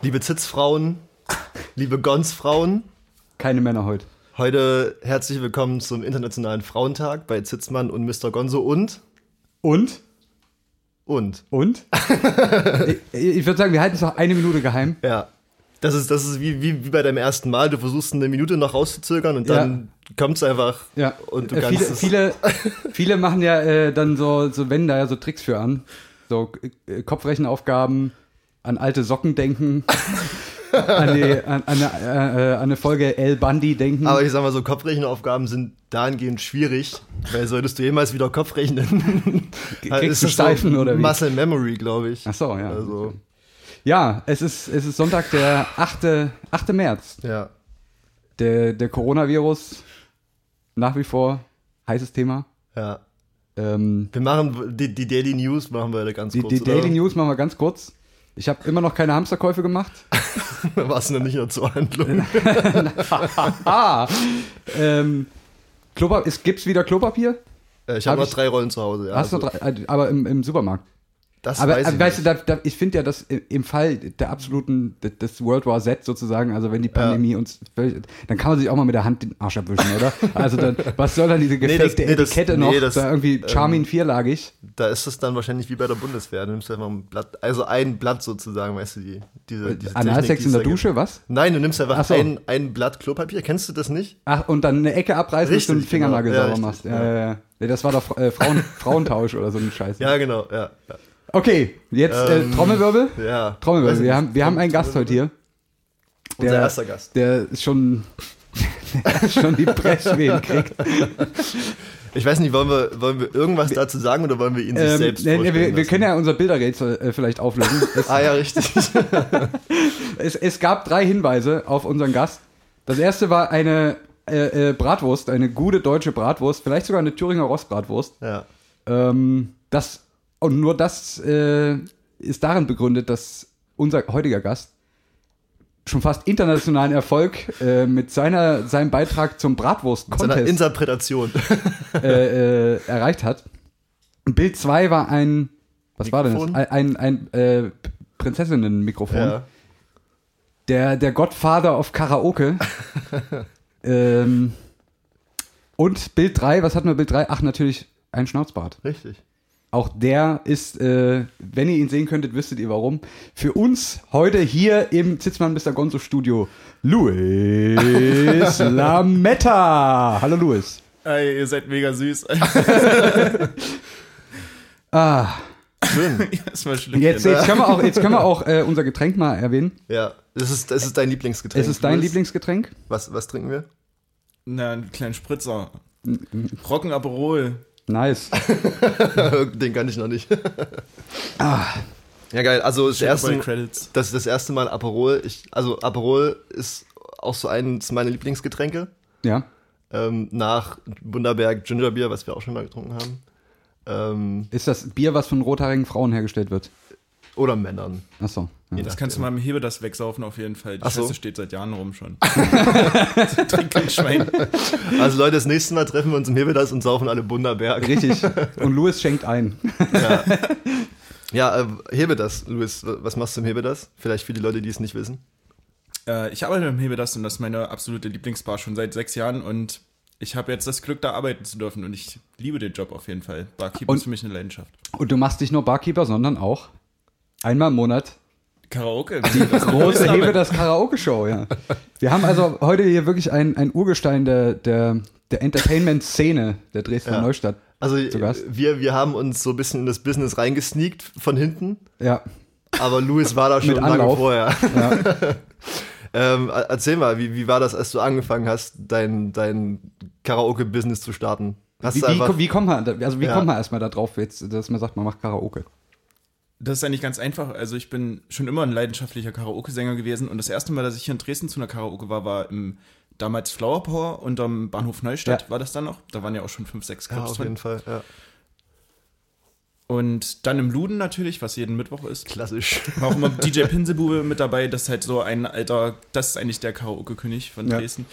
Liebe Zitzfrauen, liebe Gonsfrauen, Keine Männer heute. heute herzlich willkommen zum Internationalen Frauentag bei Zitzmann und Mr. Gonzo und Und? Und. Und? ich ich würde sagen, wir halten es noch eine Minute geheim. Ja. Das ist, das ist wie, wie, wie bei deinem ersten Mal. Du versuchst eine Minute noch rauszuzögern und dann kommt's einfach. Ja. Und du Äh, kannst viele, es- viele, viele machen ja äh, dann so, so wenden da ja so Tricks für an. So äh, Kopfrechenaufgaben, an alte Socken denken, an, die, an, an, eine, äh, an eine Folge El Bundy denken. Aber ich sag mal so, Kopfrechenaufgaben sind dahingehend schwierig, weil solltest du jemals wieder Kopf rechnen, dann kriegst ist du das so Steifen oder wie? Muscle Memory, glaube ich. Ach so, ja. Also, ja, es ist, es ist Sonntag, der 8. 8. März. ja. Der, der Coronavirus, nach wie vor heißes Thema. Ja. Ähm, Wir machen die, die Daily News machen wir ganz die kurz. die oder? Daily News machen wir ganz kurz. Ich habe immer noch keine Hamsterkäufe gemacht. Du noch nicht in der Zuhandlung? Ah! ähm, Klopapier, es gibt's wieder Klopapier? Äh, ich habe Hab noch ich- drei Rollen zu Hause. Ja, Hast du also, drei, äh, aber im, im Supermarkt. Das Aber weiß äh, ich weißt nicht. du, da, da, ich finde ja, dass im Fall der absoluten, des World War Z sozusagen, also wenn die Pandemie uns, völlig- dann kann man sich auch mal mit der Hand den Arsch abwischen, oder? Also dann, was soll dann diese das- gefakte nee, das- Etikette nee, noch, das, da irgendwie Charmin ähm, vierlagig? Da ist es dann wahrscheinlich wie bei der Bundeswehr. Du nimmst einfach ein Blatt, also ein Blatt sozusagen, weißt du, die, diese, diese Analsex in der. Dusche, was? Nein, du nimmst einfach Ach so. ein, ein Blatt Klopapier. Kennst du das nicht? Ach, und dann eine Ecke abreißen, dass du den Richtig, Fingernagel genau. Ja, sauber richtig, machst. Ja, ja. ja, ja. Nee, das war doch äh, Frauen, Frauentausch oder so ein Scheiß. Ja, genau, ja. Ja, Okay, jetzt Ähm, äh, Trommelwirbel. ja. Trommelwirbel. Wir haben, wir haben einen Gast heute hier. Unser Der- erster Gast. Der ist schon, schon die Presswehen kriegt. Ich weiß nicht, wollen wir, wollen wir irgendwas dazu sagen oder wollen wir ihn sich Ähm, selbst nee, nee, wir, wir können ja unser Bilderrätsel äh, vielleicht auflösen. Es, Ah ja, richtig. es, es gab drei Hinweise auf unseren Gast. Das erste war eine äh, äh, Bratwurst, eine gute deutsche Bratwurst, vielleicht sogar eine Thüringer Rostbratwurst. ja. Ähm, das, und nur das äh, ist darin begründet, dass unser heutiger Gast schon fast internationalen Erfolg äh, mit seiner, seinem Beitrag zum Seiner Bratwurst-Contest Interpretation. äh, äh, erreicht hat. Bild 2 war ein, was war denn das? Mikrofon? Ein, ein, ein äh, Prinzessinnen-Mikrofon. ja. Der, der Godfather of Karaoke. ähm, und Bild 3, was hatten wir Bild 3? Ach, natürlich ein Schnauzbart. Richtig. Auch der ist, äh, wenn ihr ihn sehen könntet, wüsstet ihr warum. Für uns heute hier im Zitzmann Mr. Gonzo Studio Luis Lametta. Hallo Luis. Ey, ihr seid mega süß. Ah, Schön. Erstmal Schlückchen. jetzt, jetzt können wir auch, jetzt können wir auch äh, unser Getränk mal erwähnen. Ja, das ist, das ist dein Lieblingsgetränk. Es ist dein Louis. Lieblingsgetränk. Was, was trinken wir? Na, einen kleinen Spritzer. Rocken Aperol. Nice. Den kann ich noch nicht. Ah, Ja, geil. Also das erste, Credits. das ist das erste Mal Aperol. Ich, also Aperol ist auch so eines meiner Lieblingsgetränke. ja. Ähm, nach Bunderberg Gingerbier, was wir auch schon mal getrunken haben. Ähm, Ist das Bier, was von rothaarigen Frauen hergestellt wird? Oder Männern. Achso. Ja. Das kannst du mal im Hebe das wegsaufen auf jeden Fall. Die Ach so. Scheiße steht seit Jahren rum schon. Schwein. Also Leute, das nächste Mal treffen wir uns im Hebedas und saufen alle Bunderberg. Richtig. Und Louis schenkt ein. Ja, äh, Hebedas, Luis, was machst du im Hebedas? Vielleicht für die Leute, die es nicht wissen. Äh, ich arbeite im Hebe das und das ist meine absolute Lieblingsbar schon seit sechs Jahren und ich habe jetzt das Glück, da arbeiten zu dürfen und ich liebe den Job auf jeden Fall. Barkeeper Und- ist für mich eine Leidenschaft. Und du machst nicht nur Barkeeper, sondern auch einmal im Monat Karaoke. die große Hebe das Karaoke-Show, ja. Wir haben also heute hier wirklich ein, ein Urgestein der, der, der Entertainment-Szene der Dresdner Ja. Neustadt. Also Zu Gast. wir, wir haben uns so ein bisschen in das Business reingesneakt von hinten, Ja. aber Luis war da schon Mit lange Anlauf. vorher. ja. Ähm, er- erzähl mal, wie, wie war das, als du angefangen hast, dein, dein Karaoke-Business zu starten? Hast Wie, du wie, wie kommt man, also wie Ja. kommt man erstmal da drauf, jetzt, dass man sagt, man macht Karaoke? Das ist eigentlich ganz einfach. Also ich bin schon immer ein leidenschaftlicher Karaoke-Sänger gewesen und das erste Mal, dass ich hier in Dresden zu einer Karaoke war, war im damals Flower Power unterm Bahnhof Neustadt Ja. war das dann noch. Da waren ja auch schon fünf, sechs ja, Clubs auf drin. jeden Fall, ja. Und dann im Luden natürlich, was jeden Mittwoch ist. Klassisch. War auch immer DJ Pinsebube mit dabei. Das ist halt so ein alter, das ist eigentlich der Karaoke-König von Ja. Dresden,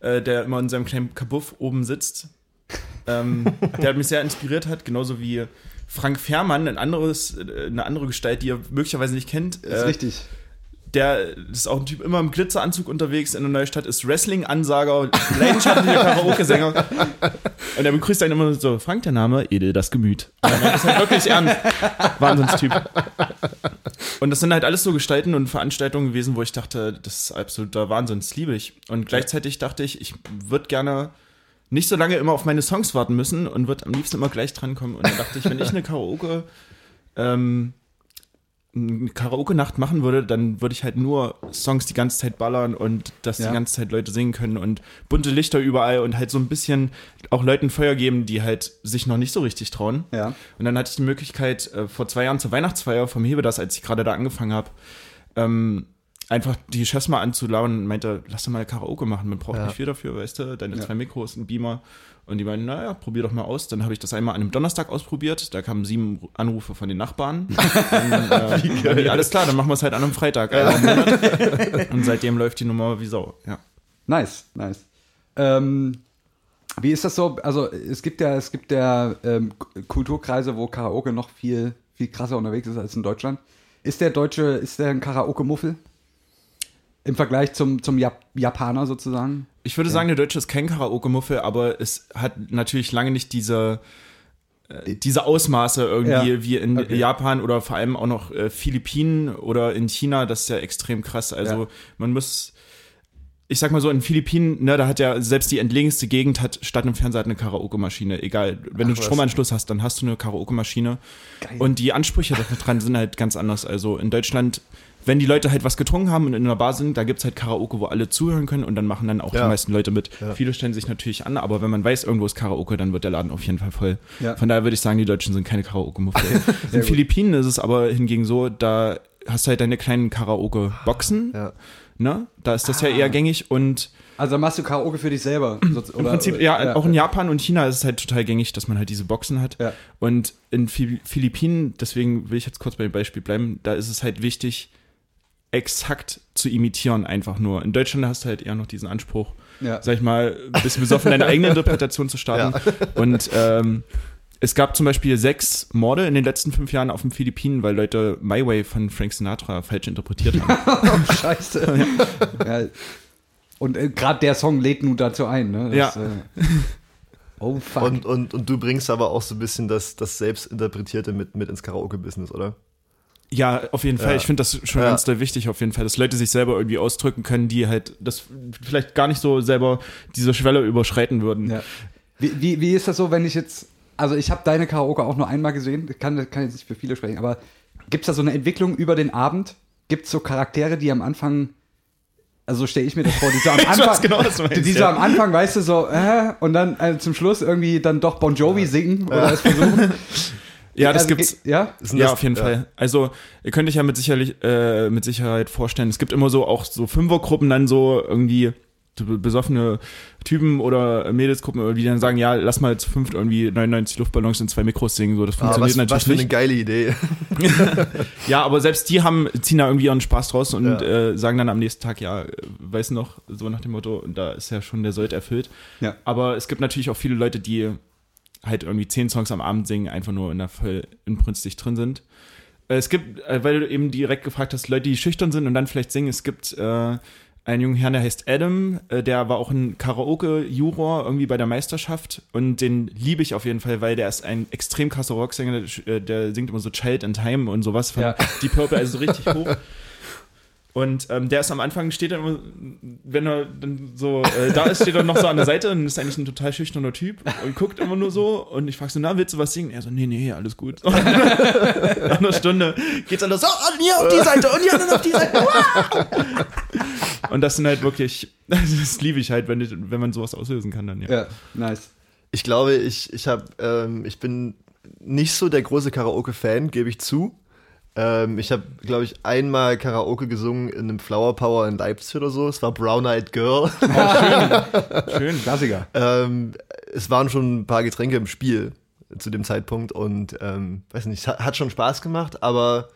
äh, der immer in seinem kleinen Kabuff oben sitzt. ähm, der mich sehr inspiriert hat, genauso wie Frank Fährmann, ein anderes, eine andere Gestalt, die ihr möglicherweise nicht kennt. Ist Äh, richtig. der ist auch ein Typ immer im Glitzeranzug unterwegs in der Neustadt, ist Wrestling-Ansager, leidenschaftlicher Karaoke-Sänger. Und er begrüßt einen immer so, Frank, der Name, edel das Gemüt. Das halt wirklich ernst. Wahnsinnstyp. Und das sind halt alles so Gestalten und Veranstaltungen gewesen, wo ich dachte, das ist absoluter Wahnsinn, das liebe ich. Und gleichzeitig dachte ich, ich würde gerne nicht so lange immer auf meine Songs warten müssen und würde am liebsten immer gleich drankommen. Und dann dachte ich, wenn ich eine Karaoke ähm, eine Karaoke-Nacht machen würde, dann würde ich halt nur Songs die ganze Zeit ballern und dass Ja. die ganze Zeit Leute singen können und bunte Lichter überall und halt so ein bisschen auch Leuten Feuer geben, die halt sich noch nicht so richtig trauen. Ja. Und dann hatte ich die Möglichkeit, äh, vor zwei Jahren zur Weihnachtsfeier vom Hebe das, als ich gerade da angefangen habe, ähm, einfach die Chefs mal anzulauen und meinte, lass doch mal Karaoke machen, man braucht Ja. nicht viel dafür, weißt du, deine Ja. zwei Mikros, ein Beamer. Und die meinten, naja, probier doch mal aus. Dann habe ich das einmal an einem Donnerstag ausprobiert. Da kamen sieben Anrufe von den Nachbarn. Dann, äh, dann die, alles klar, dann machen wir es halt an einem Freitag. Monat. Und seitdem läuft die Nummer wie Sau. Ja. Nice, nice. Ähm, wie ist das so? Also es gibt ja, es gibt ja ähm, Kulturkreise, wo Karaoke noch viel, viel krasser unterwegs ist als in Deutschland. Ist der Deutsche, ist der ein Karaoke-Muffel? Im Vergleich zum, zum Jap Japaner sozusagen? Ich würde sagen, der Deutsche ist kein Karaoke-Muffel, aber es hat natürlich lange nicht diese, äh, diese Ausmaße irgendwie Ja. wie in Okay. Japan oder vor allem auch noch äh, Philippinen oder in China. Das ist ja extrem krass. Also Ja. man muss, ich sag mal so, in Philippinen, ne, da hat ja selbst die entlegenste Gegend hat statt einem Fernseher eine Karaoke-Maschine. Egal, wenn du einen was. Stromanschluss hast, dann hast du eine Karaoke-Maschine. Und die Ansprüche dran sind halt ganz anders. Also in Deutschland, wenn die Leute halt was getrunken haben und in einer Bar sind, da gibt's halt Karaoke, wo alle zuhören können und dann machen dann auch Ja. die meisten Leute mit. Ja. Viele stellen sich natürlich an, aber wenn man weiß, irgendwo ist Karaoke, dann wird der Laden auf jeden Fall voll. Ja. Von daher würde ich sagen, die Deutschen sind keine Karaoke-Muffel. in gut. Philippinen ist es aber hingegen so, da hast du halt deine kleinen Karaoke-Boxen, Ja. ne? Da ist das ja Ah. eher gängig und Also machst du Karaoke für dich selber? So- im oder- Prinzip, ja, ja, auch in Japan und China ist es halt total gängig, dass man halt diese Boxen hat. Ja. Und in Phil- Philippinen, deswegen will ich jetzt kurz bei dem Beispiel bleiben, da ist es halt wichtig, exakt zu imitieren, einfach nur. In Deutschland hast du halt eher noch diesen Anspruch, Ja. sag ich mal, ein bisschen besoffen deine eigene Interpretation zu starten. Und ähm, es gab zum Beispiel sechs Morde in den letzten fünf Jahren auf den Philippinen, weil Leute My Way von Frank Sinatra falsch interpretiert haben. Oh, scheiße. ja. Und äh, gerade der Song lädt nun dazu ein, ne? Das, Ja. Äh, oh, fuck. Und, und, und du bringst aber auch so ein bisschen das, das Selbstinterpretierte mit, mit ins Karaoke-Business, oder? Ja, auf jeden Fall. Ja. Ich finde das schon Ja. ganz doll wichtig, auf jeden Fall, dass Leute sich selber irgendwie ausdrücken können, die halt das vielleicht gar nicht so selber diese Schwelle überschreiten würden. Ja. Wie, wie, wie ist das so, wenn ich jetzt, also ich habe deine Karaoke auch nur einmal gesehen, Ich kann, kann jetzt nicht für viele sprechen, aber gibt es da so eine Entwicklung über den Abend? Gibt es so Charaktere, die am Anfang, also so stelle ich mir das vor, die so am Anfang, genau, meinst, die so ja. am Anfang, weißt du, so, äh, und dann äh, zum Schluss irgendwie dann doch Bon Jovi singen oder es versuchen. Ja, das Also, gibt's. Ja? Denn Ja, das- auf jeden ja. Fall. Also, ihr könnt euch ja mit, sicherlich, äh, mit Sicherheit vorstellen, es gibt immer so auch so Fünfergruppen dann so irgendwie so be- besoffene Typen oder Mädelsgruppen, die dann sagen, ja, lass mal zu fünft irgendwie 99 Luftballons in zwei Mikros singen, so, das Ah, funktioniert was, was natürlich für eine nicht. geile Idee. Ja, aber selbst die haben, ziehen da irgendwie ihren Spaß draus und Ja. äh, sagen dann am nächsten Tag, ja, äh, weiß noch, so nach dem Motto, da ist ja schon der Sold erfüllt. Ja. Aber es gibt natürlich auch viele Leute, die halt irgendwie zehn Songs am Abend singen, einfach nur in der voll inbrünstig drin sind. Äh, Es gibt, äh, weil du eben direkt gefragt hast, Leute, die schüchtern sind und dann vielleicht singen, es gibt äh, einen jungen Herrn, der heißt Adam, äh, der war auch ein Karaoke-Juror irgendwie bei der Meisterschaft und den liebe ich auf jeden Fall, weil der ist ein extrem krasser Rocksänger, der, äh, der singt immer so Child in Time und sowas von Ja. die Purple, also so richtig hoch. Und ähm, der ist am Anfang, steht dann immer, wenn er dann so äh, da ist, steht er noch so an der Seite und ist eigentlich ein total schüchterner Typ und guckt immer nur so. Und ich frage so, na, willst du was singen? Er so, nee, nee, alles gut. Nach einer Stunde geht's alles so, und hier auf die Seite und hier dann auf die Seite. Und das sind halt wirklich, das liebe ich halt, wenn, ich, wenn man sowas auslösen kann dann, ja. Ja, nice. Ich glaube, ich, ich, hab, ähm, ich bin nicht so der große Karaoke-Fan, gebe ich zu. Ähm, ich habe, glaube ich, einmal Karaoke gesungen in einem Flower Power in Leipzig oder so. Es war Brown Eyed Girl. Schön. Klassiker. ähm, es waren schon ein paar Getränke im Spiel. zu dem Zeitpunkt und ähm, weiß nicht, hat, schon Spaß gemacht, aber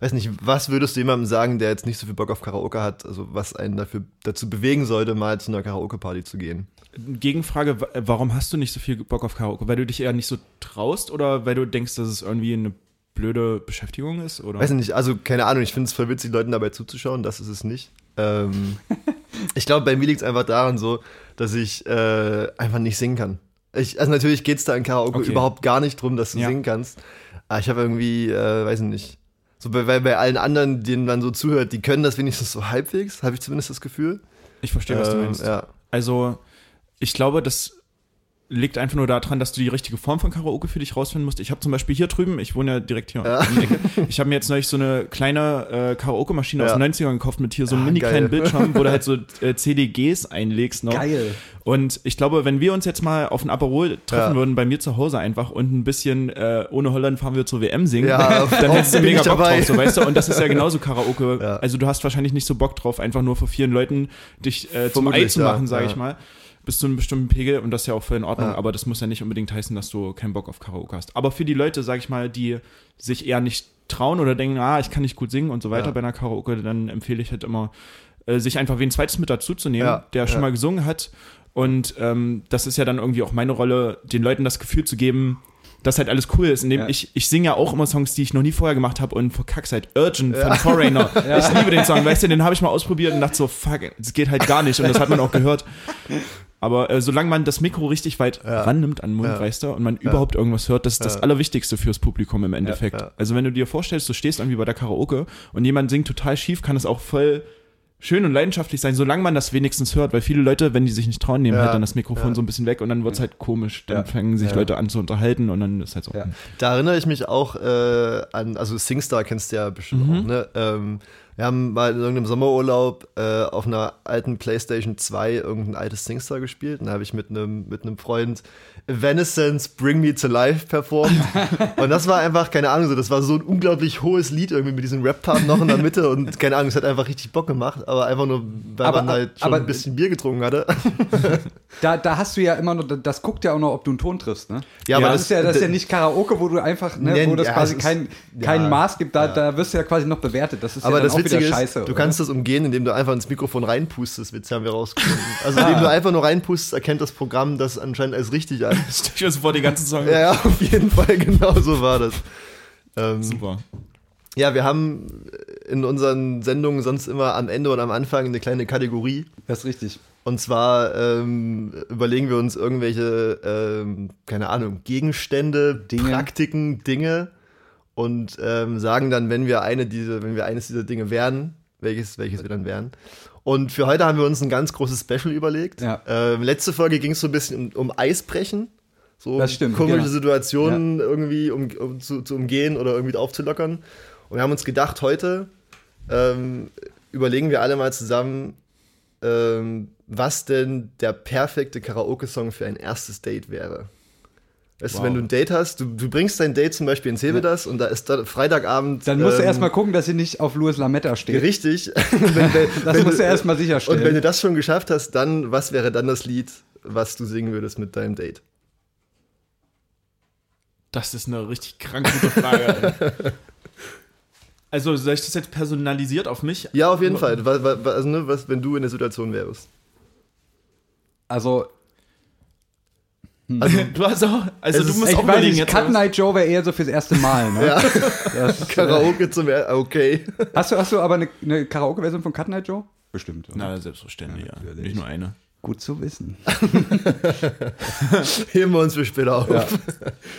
weiß nicht, was würdest du jemandem sagen, der jetzt nicht so viel Bock auf Karaoke hat, also was einen dafür dazu bewegen sollte, mal zu einer Karaoke-Party zu gehen? Gegenfrage, wa- warum hast du nicht so viel Bock auf Karaoke? Weil du dich eher nicht so traust oder weil du denkst, dass es irgendwie eine blöde Beschäftigung ist? Oder? Weiß nicht, also keine Ahnung, ich finde es voll witzig, Leuten dabei zuzuschauen, das ist es nicht. Ähm, ich glaube, bei mir liegt es einfach daran so, dass ich äh, einfach nicht singen kann. Ich, also natürlich geht es da in Karaoke Okay. überhaupt gar nicht drum, dass du Ja. singen kannst. Aber ich habe irgendwie, äh, weiß ich nicht, so bei, bei, bei allen anderen, denen man so zuhört, die können das wenigstens so halbwegs, habe ich zumindest das Gefühl. ich verstehe, was du Ähm, meinst. Ja. Also, ich glaube, das liegt einfach nur daran, dass du die richtige Form von Karaoke für dich rausfinden musst. Ich habe zum Beispiel hier drüben, ich wohne ja direkt hier Ja. Ecke, ich habe mir jetzt neulich so eine kleine äh, Karaoke-Maschine aus Ja. den 90ern gekauft mit hier so einem Ah, mini geil. kleinen Bildschirm, wo du halt so äh, CDGs einlegst noch. Geil. Und ich glaube, wenn wir uns jetzt mal auf ein Aperol treffen Ja. würden, bei mir zu Hause einfach und ein bisschen äh, ohne Holland fahren wir zur WM singen, Ja, dann hättest du mega Bock dabei. drauf, so weißt du. Und das ist ja genauso Karaoke. Ja. Also du hast wahrscheinlich nicht so Bock drauf, einfach nur vor vielen Leuten dich äh, zum Ei zu ja, machen, sage ja. ich mal. Bis zu einem bestimmten Pegel und das ist ja auch voll in Ordnung, Ja. aber das muss ja nicht unbedingt heißen, dass du keinen Bock auf Karaoke hast. Aber für die Leute, sage ich mal, die sich eher nicht trauen oder denken, ah, ich kann nicht gut singen und so weiter Ja. bei einer Karaoke, dann empfehle ich halt immer, äh, sich einfach wen zweites mit dazu zu nehmen, Ja, der schon ja. mal gesungen hat. Und ähm, das ist ja dann irgendwie auch meine Rolle, den Leuten das Gefühl zu geben, dass halt alles cool ist. Indem Ja. ich, ich singe ja auch immer Songs, die ich noch nie vorher gemacht habe und verkack's halt Urgent von Foreigner. Ich liebe den Song, weißt du, den habe ich mal ausprobiert und dachte so, fuck, das geht halt gar nicht und das hat man auch gehört. Aber äh, solange man das Mikro richtig weit Ja. rannimmt an den Mund, Ja. weißt du, und man überhaupt irgendwas hört, das ist das Ja. Allerwichtigste fürs Publikum im Endeffekt. ja. Also wenn du dir vorstellst, du stehst irgendwie bei der Karaoke und jemand singt total schief, kann es auch voll schön und leidenschaftlich sein, solange man das wenigstens hört, weil viele Leute, wenn die sich nicht trauen, nehmen Ja. halt dann das Mikrofon Ja. so ein bisschen weg und dann wird's halt komisch. Dann Ja. fangen sich. Leute an zu unterhalten und dann ist halt so. Ja. Da erinnere ich mich auch äh, an, also SingStar kennst du ja bestimmt Mhm. auch, ne? Ähm, wir haben mal in irgendeinem Sommerurlaub äh, auf einer alten Playstation 2 irgendein altes SingStar gespielt. Und da habe ich mit einem mit einem Freund Evanescence Bring Me to Life performt. und das war einfach, keine Ahnung, so, das war so ein unglaublich hohes Lied irgendwie mit diesem Rap-Part noch in der Mitte. Und keine Ahnung, es hat einfach richtig Bock gemacht, aber einfach nur, weil Aber- man halt schon aber- ein bisschen Bier getrunken hatte. Da, da hast du ja immer noch, das guckt ja auch noch, ob du einen Ton triffst, ne? Ja, das, ist ja, das ist ja nicht Karaoke, wo du einfach, ne, Nee, wo das ja, quasi es ist- kein, kein ja, Maß gibt, da, ja. da wirst du ja quasi noch bewertet. Das ist Aber ja das auch Witzige wieder ist, scheiße. du oder? kannst das umgehen, indem du einfach ins Mikrofon reinpustest. Witz haben wir rausgefunden. Also Ah. indem du einfach nur reinpustest, erkennt das Programm das anscheinend als richtig an. Stell dir das vor, die ganzen Songs. ja, ja, auf jeden Fall, genau so war das. Ähm, Super. ja, wir haben in unseren Sendungen sonst immer am Ende und am Anfang eine kleine Kategorie. Das ist richtig. Und zwar ähm, überlegen wir uns irgendwelche, ähm, keine Ahnung, Gegenstände, Dinge. Praktiken, Dinge und ähm, sagen dann, wenn wir eine diese, wenn wir eines dieser Dinge wären, welches, welches wir dann wären. Und für heute haben wir uns ein ganz großes Special überlegt. Ja. Ähm, letzte Folge ging es so ein bisschen um, um Eisbrechen. So Das stimmt, komische genau. Situationen irgendwie um, um zu, zu umgehen oder irgendwie aufzulockern. Und wir haben uns gedacht, heute ähm, überlegen wir alle mal zusammen, ähm, was denn der perfekte Karaoke-Song für ein erstes Date wäre. Weißt Wow. du, wenn du ein Date hast, du, du bringst dein Date zum Beispiel ins Hebedas und da ist da Freitagabend. Dann musst du ähm, erstmal gucken, dass sie nicht auf Louis Lametta steht. Richtig. wenn, wenn, Das wenn musst du du- erstmal Und wenn sicherstellen. du das schon geschafft hast, dann, was wäre dann das Lied, was du singen würdest mit deinem Date? Das ist eine richtig krank gute Frage. also, soll ich das jetzt personalisiert auf mich? Ja, auf jeden Fall. Was, was, also, ne, was, wenn du in der Situation wärst. Also, Also, du hast auch, also Es du ist- musst ich auch weiß überlegen nicht, jetzt. Cut Night Joe wäre eher so fürs erste Mal, ne? Ja, Das, äh, Karaoke zum er Okay. hast, du, hast du aber eine, eine Karaoke-Version von Cut Night Joe? Bestimmt. oder? Na, selbstverständlich, ja. natürlich. Nicht nur eine. Gut zu wissen. Heben wir uns für später auf. Ja.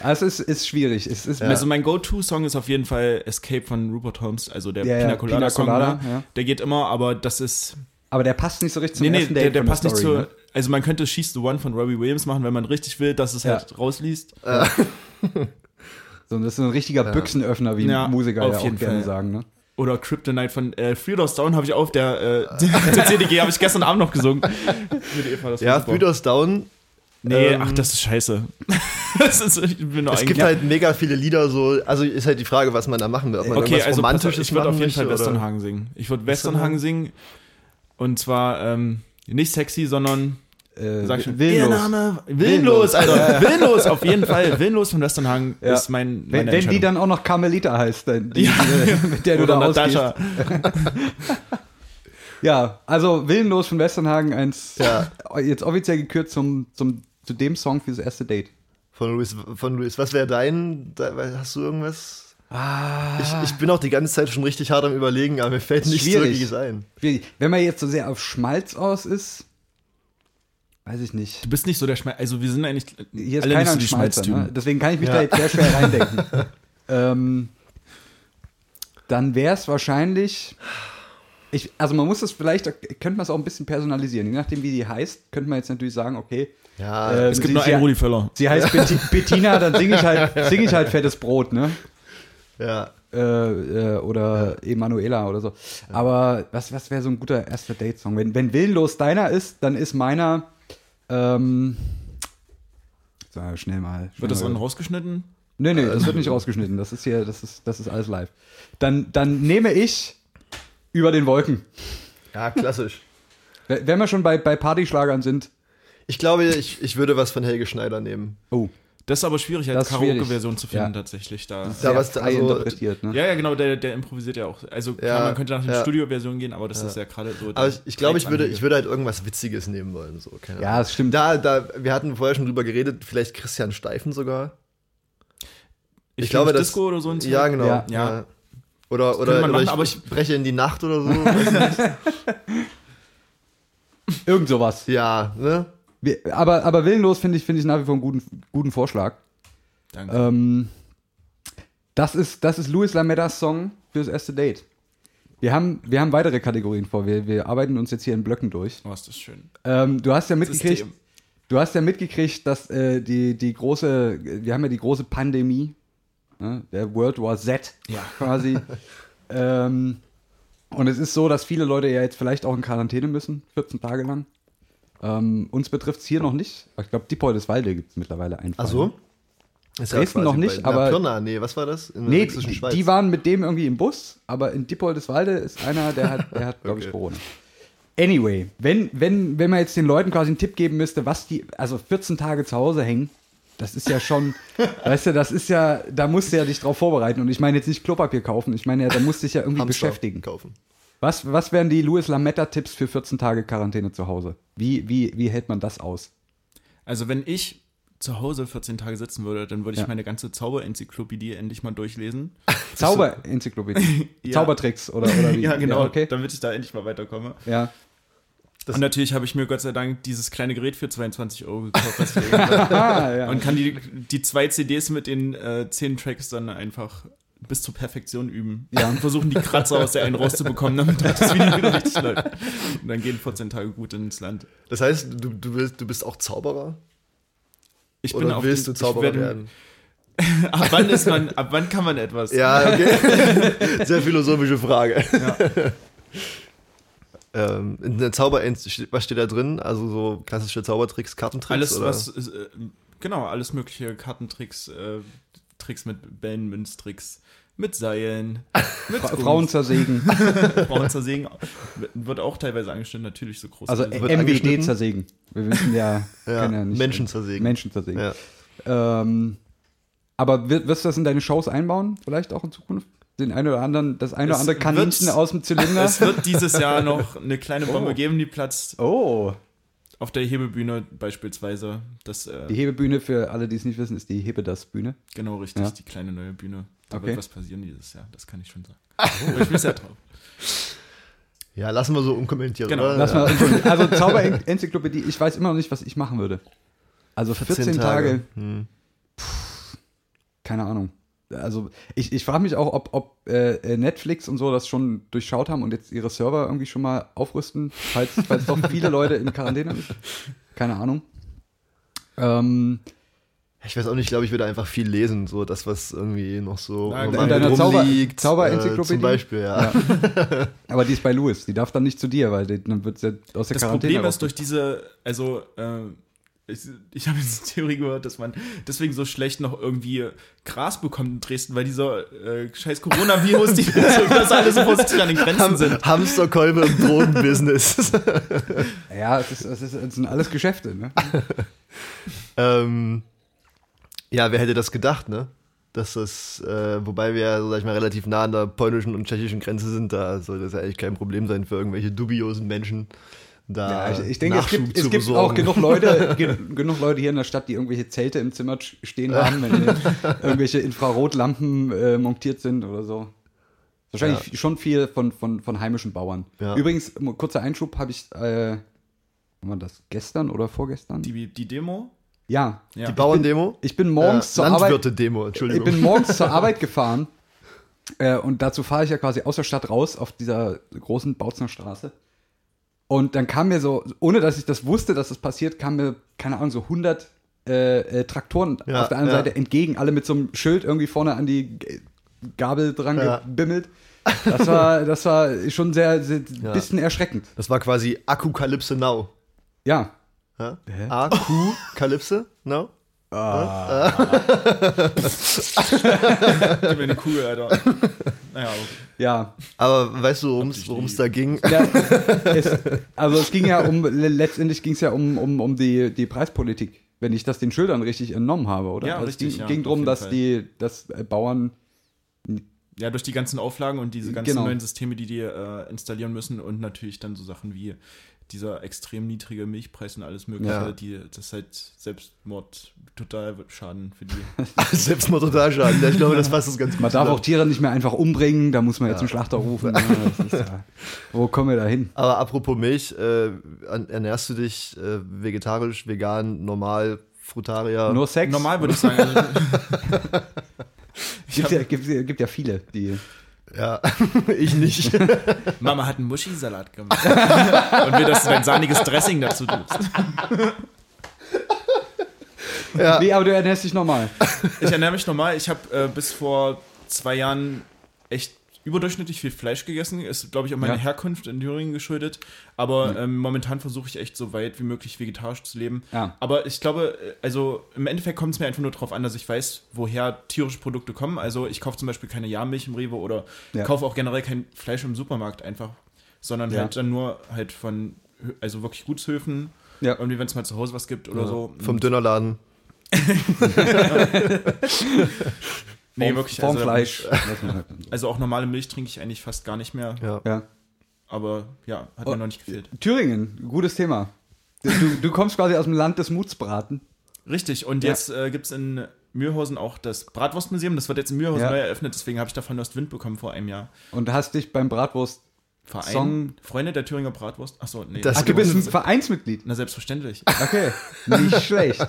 Also es ist, ist schwierig. Es ist Also mein Go-To-Song ist auf jeden Fall Escape von Rupert Holmes, also der Ja, ja, Pina Colada Song. Pina Colada, ne? ja. Der geht immer, aber das ist aber der passt nicht so richtig zum nee nee, ersten der, Date der von passt nicht Story, zu. ne? Also man könnte She's the One von Robbie Williams machen, wenn man richtig will, dass es Ja. halt rausliest. So, das ist so ein richtiger Büchsenöffner, wie Ja, Musiker auf ja auch jeden gerne Fall. sagen. Ne? Oder Kryptonite von äh, Three Doors Down habe ich auf der, äh, der CDG habe ich gestern Abend noch gesungen. Mit Eva, Ja, Doors Down. Nee, Ähm, ach, das ist scheiße. das ist, ich bin nur Es gibt halt mega viele Lieder so. Also ist halt die Frage, was man da machen will. Ob man Okay, also auf, Romantisches ich würde auf jeden Fall oder- Westernhagen singen. Ich würde Westernhagen singen. Und zwar ähm, nicht sexy, sondern äh, Sag schon, willenlos. Ihr Name, willenlos, Alter. Willenlos, auf jeden Fall. Willenlos von Westernhagen Ja. ist mein, Wenn, meine wenn die dann auch noch Carmelita heißt, dann die, Ja. äh, mit der du Oder da. Natascha. Ja, also Willenlos von Westernhagen, eins Ja. jetzt offiziell gekürt zum, zum, zu dem Song fürs erste Date. Von Luis, von Luis. Was wäre dein? Hast du irgendwas? Ah, Ich, ich bin auch die ganze Zeit schon richtig hart am überlegen, aber mir fällt nichts Schwierig. Wirkliches ein. schwierig. Wenn man jetzt so sehr auf Schmalz aus ist, weiß ich nicht. Du bist nicht so der Schmalz. Also, wir sind eigentlich Hier ist alle keiner so ein die Schmalzer, ne? Deswegen kann ich mich Ja. da jetzt sehr schwer reindenken. ähm, dann wäre es wahrscheinlich. Ich, also man muss das vielleicht, könnte man es auch ein bisschen personalisieren. Je nachdem, wie die heißt, könnte man jetzt natürlich sagen, okay, Ja, Ähm, Es gibt Sie- nur sie- einen Rudi Völler. sie heißt Betti- Bettina, dann singe ich halt, sing ich halt fettes Brot, ne? ja. Äh, äh, oder Emanuela oder so. Aber was, was wäre so ein guter erster Date-Song? Wenn, wenn Willenlos deiner ist, dann ist meiner. Ähm, so, schnell mal. Schnell Wird das mal. dann rausgeschnitten? Nee, nee, das wird nicht rausgeschnitten. Das ist hier, das ist, das ist alles live. Dann, dann nehme ich über den Wolken. ja, klassisch. Wenn wir schon bei, bei Partyschlagern sind. Ich glaube, ich, ich würde was von Helge Schneider nehmen. Oh, Das ist aber schwierig als. Karaoke-Version zu finden, Ja. tatsächlich. Da. Ja, sehr was- also- interpretiert, ne? Ja, ja, genau, der, der improvisiert ja auch. Also klar, Ja, man könnte nach der ja. Studioversion gehen, aber das ist ja gerade so. Aber ich, ich glaube, ich würde, ich würde halt irgendwas Witziges nehmen wollen. So. Keine Ja, das stimmt. Da, da, wir hatten vorher schon drüber geredet, vielleicht Christian Steifen sogar. ich, ich glaube, das- Disco oder so ein Zeug. Ja, genau. Ja. Ja. Oder, oder, machen, ich, aber ich breche in die Nacht oder so. Irgend sowas. ja, ne? Aber, aber willenlos finde ich, finde ich nach wie vor einen guten, guten Vorschlag. Danke. Ähm, das ist, das ist Luis Lamedas Song fürs erste Date. Wir haben, wir haben weitere Kategorien vor. Wir, wir arbeiten uns jetzt hier in Blöcken durch. oh, ist das schön. Ähm, du hast ja mitgekriegt, System. du hast ja mitgekriegt, dass äh, die, die große, wir haben ja die große Pandemie, ne, der World War Z Ja. quasi. ähm, und es ist so, dass viele Leute ja jetzt vielleicht auch in Quarantäne müssen, 14 Tage lang. Ähm, uns betrifft es hier noch nicht. Ich glaube, Diepoldeswalde gibt es mittlerweile einen Fall. Ach so? Ist Dresden quasi noch nicht, bei- aber- Na, Pirna, nee, was war das? In der Nee, die, Schweiz. die waren mit dem irgendwie im Bus, aber in Diepoldeswalde ist einer, der hat, der hat glaube ich. Corona. Anyway, wenn, wenn, wenn man jetzt den Leuten quasi einen Tipp geben müsste, was die, also 14 Tage zu Hause hängen, das ist ja schon, weißt du, das ist ja, da musst du ja dich drauf vorbereiten. Und ich meine jetzt nicht Klopapier kaufen, ich meine ja, da musst du dich ja irgendwie Hamster beschäftigen. kaufen. Was, was wären die Louis Lametta-Tipps für 14 Tage Quarantäne zu Hause? Wie, wie, wie hält man das aus? Also, wenn ich zu Hause 14 Tage sitzen würde, dann würde ich Ja. meine ganze Zauberenzyklopädie endlich mal durchlesen. Zauberenzyklopädie. Ja. Zaubertricks oder, oder wie? Ja, genau, okay. damit ich da endlich mal weiterkomme. Ja. Das- und natürlich habe ich mir Gott sei Dank dieses kleine Gerät für 22 Euro gekauft, Ah, ja. und kann die, die zwei CDs mit den äh, zehn Tracks dann einfach bis zur Perfektion üben. Ja. Und versuchen, die Kratzer aus der einen rauszubekommen, damit das Video wieder richtig läuft. Und dann gehen 14 Tage gut ins Land. Das heißt, du, du, willst, du bist auch Zauberer? Ich bin Oder auf willst den- du Zauberer werde- werden? Ab wann, ist man, ab wann kann man etwas? Ja, okay. Sehr philosophische Frage. ähm, in der Zauber, was steht da drin? Also so klassische Zaubertricks, Kartentricks? Alles, oder? was, äh, genau, alles mögliche Kartentricks, äh, Tricks mit Bällen, Münztricks, mit Seilen, mit Fra Frauen zersägen. Frauen zersägen. Wird auch teilweise angestellt, natürlich so groß. Also Also, MWD angeschnitten? zersägen. Wir wissen ja, Ja, ja nicht Menschen zersägen. Menschen zersägen. Ja. Ähm, aber wir- wirst du das in deine Shows einbauen, vielleicht auch in Zukunft? Den einen oder anderen, das eine oder andere Kaninchen wird- aus dem Zylinder? es wird dieses Jahr noch eine kleine Bombe Oh. geben, die platzt oh, auf der Hebebühne beispielsweise. Das, äh, die Hebebühne, für alle, die es nicht wissen, ist die Hebedas-Bühne. genau richtig, Ja. die kleine neue Bühne. Da Okay. wird was passieren dieses Jahr, das kann ich schon sagen. Aber ich bin sehr drauf. ja, lassen wir so unkommentiert, Genau, oder? Lass ja. mal, also Zauberenzyklopädie, ich weiß immer noch nicht, was ich machen würde. Also 14, Tage, Hm. keine Ahnung. Also ich, ich frage mich auch, ob, ob äh, Netflix und so das schon durchschaut haben und jetzt ihre Server irgendwie schon mal aufrüsten, falls, falls doch viele Leute in Quarantäne sind. Keine Ahnung. Ähm, Ich weiß auch nicht, ich glaube, ich würde einfach viel lesen, so das, was irgendwie noch so um in deiner rum Zauber- liegt, Zauberenzyklopädie? Äh, zum Beispiel, ja. ja. Aber die ist bei Louis, die darf dann nicht zu dir, weil die, dann wird sie aus der Das Quarantäne Problem ist durch diese, also äh, ich, ich habe jetzt eine Theorie gehört, dass man deswegen so schlecht noch irgendwie Gras bekommt in Dresden, weil dieser äh, scheiß Coronavirus, die dass alle so vorsichtig an den Grenzen Ham sind. Hamsterkolbe im Drogenbusiness. Ja, es, ist, es, ist, es sind alles Geschäfte, ne? ähm, ja, wer hätte das gedacht, ne? Dass das, äh, wobei wir sag ich mal, relativ nah an der polnischen und tschechischen Grenze sind, da soll das ja eigentlich kein Problem sein für irgendwelche dubiosen Menschen. Da Ja, ich, ich denke, es Nachschub gibt, es gibt besorgen. auch genug Leute, ge genug Leute hier in der Stadt, die irgendwelche Zelte im Zimmer stehen haben, wenn irgendwelche Infrarotlampen äh, montiert sind oder so. Wahrscheinlich schon viel von, von, von heimischen Bauern. Ja. Übrigens, kurzer Einschub, habe ich, äh, war das gestern oder vorgestern? Die, die Demo? ja. Ja. Die Bauerndemo? Ich bin morgens äh, zur Arbeit. Landwirte-Demo, Ich Entschuldigung. bin morgens zur Arbeit gefahren äh, und dazu fahre ich ja quasi aus der Stadt raus auf dieser großen Bautzner Straße. Und dann kam mir so, ohne dass ich das wusste, dass das passiert, kam mir, keine Ahnung, so 100 äh, äh, Traktoren Ja, auf der anderen ja. Seite entgegen, alle mit so einem Schild irgendwie vorne an die Gabel dran Ja. gebimmelt. Das war, das war schon sehr, sehr bisschen erschreckend. Das war quasi Akkukalypse Now. Ja. Akkukalypse Now? Gib mir eine Kugel, Alter. Naja, okay. Ja, Aber weißt du, worum es- da ging? Ja, es, also es ging ja um, le- letztendlich ging es ja um, um, um die, die Preispolitik, wenn ich das den Schildern richtig entnommen habe, oder? Ja, also richtig, es ging, ja, ging darum, dass Fall. die dass äh, Bauern, Ja, durch die ganzen Auflagen und diese ganzen Genau. neuen Systeme, die die äh, installieren müssen und natürlich dann so Sachen wie dieser extrem niedrige Milchpreis und alles mögliche, Ja. die das ist halt Selbstmord total Schaden für die. Selbstmord total schaden. Ja, Ich glaube, das fasst es ganz gut. man darf auch Tiere nicht mehr einfach umbringen, da muss man jetzt einen Schlachter rufen. Ja, das ja, wo kommen wir da hin? Aber apropos Milch, äh, ernährst du dich äh, vegetarisch, vegan, normal, Frutarier? Nur Sex? Normal würde ich sagen. Also, Gibt ja, gibt, gibt ja viele, die. Ja, ich nicht. Mama hat einen Muschisalat gemacht. und will, dass du dein sahniges Dressing dazu tust. ja. Nee, aber du ernährst dich normal. Ich ernähre mich normal. Ich habe äh, bis vor zwei Jahren echt überdurchschnittlich viel Fleisch gegessen. Ist, glaube ich, auch meine Ja. Herkunft in Thüringen geschuldet. Aber ähm, momentan versuche ich echt so weit wie möglich vegetarisch zu leben. Ja. Aber ich glaube, äh, also im Endeffekt kommt es mir einfach nur darauf an, dass ich weiß, woher tierische Produkte kommen. Also ich kaufe zum Beispiel keine Jahrmilch im Rewe oder Ja. kaufe auch generell kein Fleisch im Supermarkt einfach, sondern Ja. halt dann nur halt von, also wirklich Gutshöfen. Ja. Irgendwie, wenn es mal zu Hause was gibt oder so. Vom Dönerladen. nee, Form- wirklich. Formfleisch. Also, so- also auch normale Milch trinke ich eigentlich fast gar nicht mehr. Ja. Ja. Aber ja, hat Oh. mir noch nicht gefehlt. Thüringen, gutes Thema. Du, du kommst quasi aus dem Land des Mutsbraten. Richtig, und Ja. jetzt äh, gibt es in Mühlhausen auch das Bratwurstmuseum. Das wird jetzt in Mühlhausen Ja. neu eröffnet, deswegen habe ich davon erst Wind bekommen vor einem Jahr. Und hast dich beim Bratwurst. Verein, Song- Freunde der Thüringer Bratwurst. Achso, nee. Das Ach, du bist ein Vereinsmitglied. Na, selbstverständlich. Okay, nicht schlecht.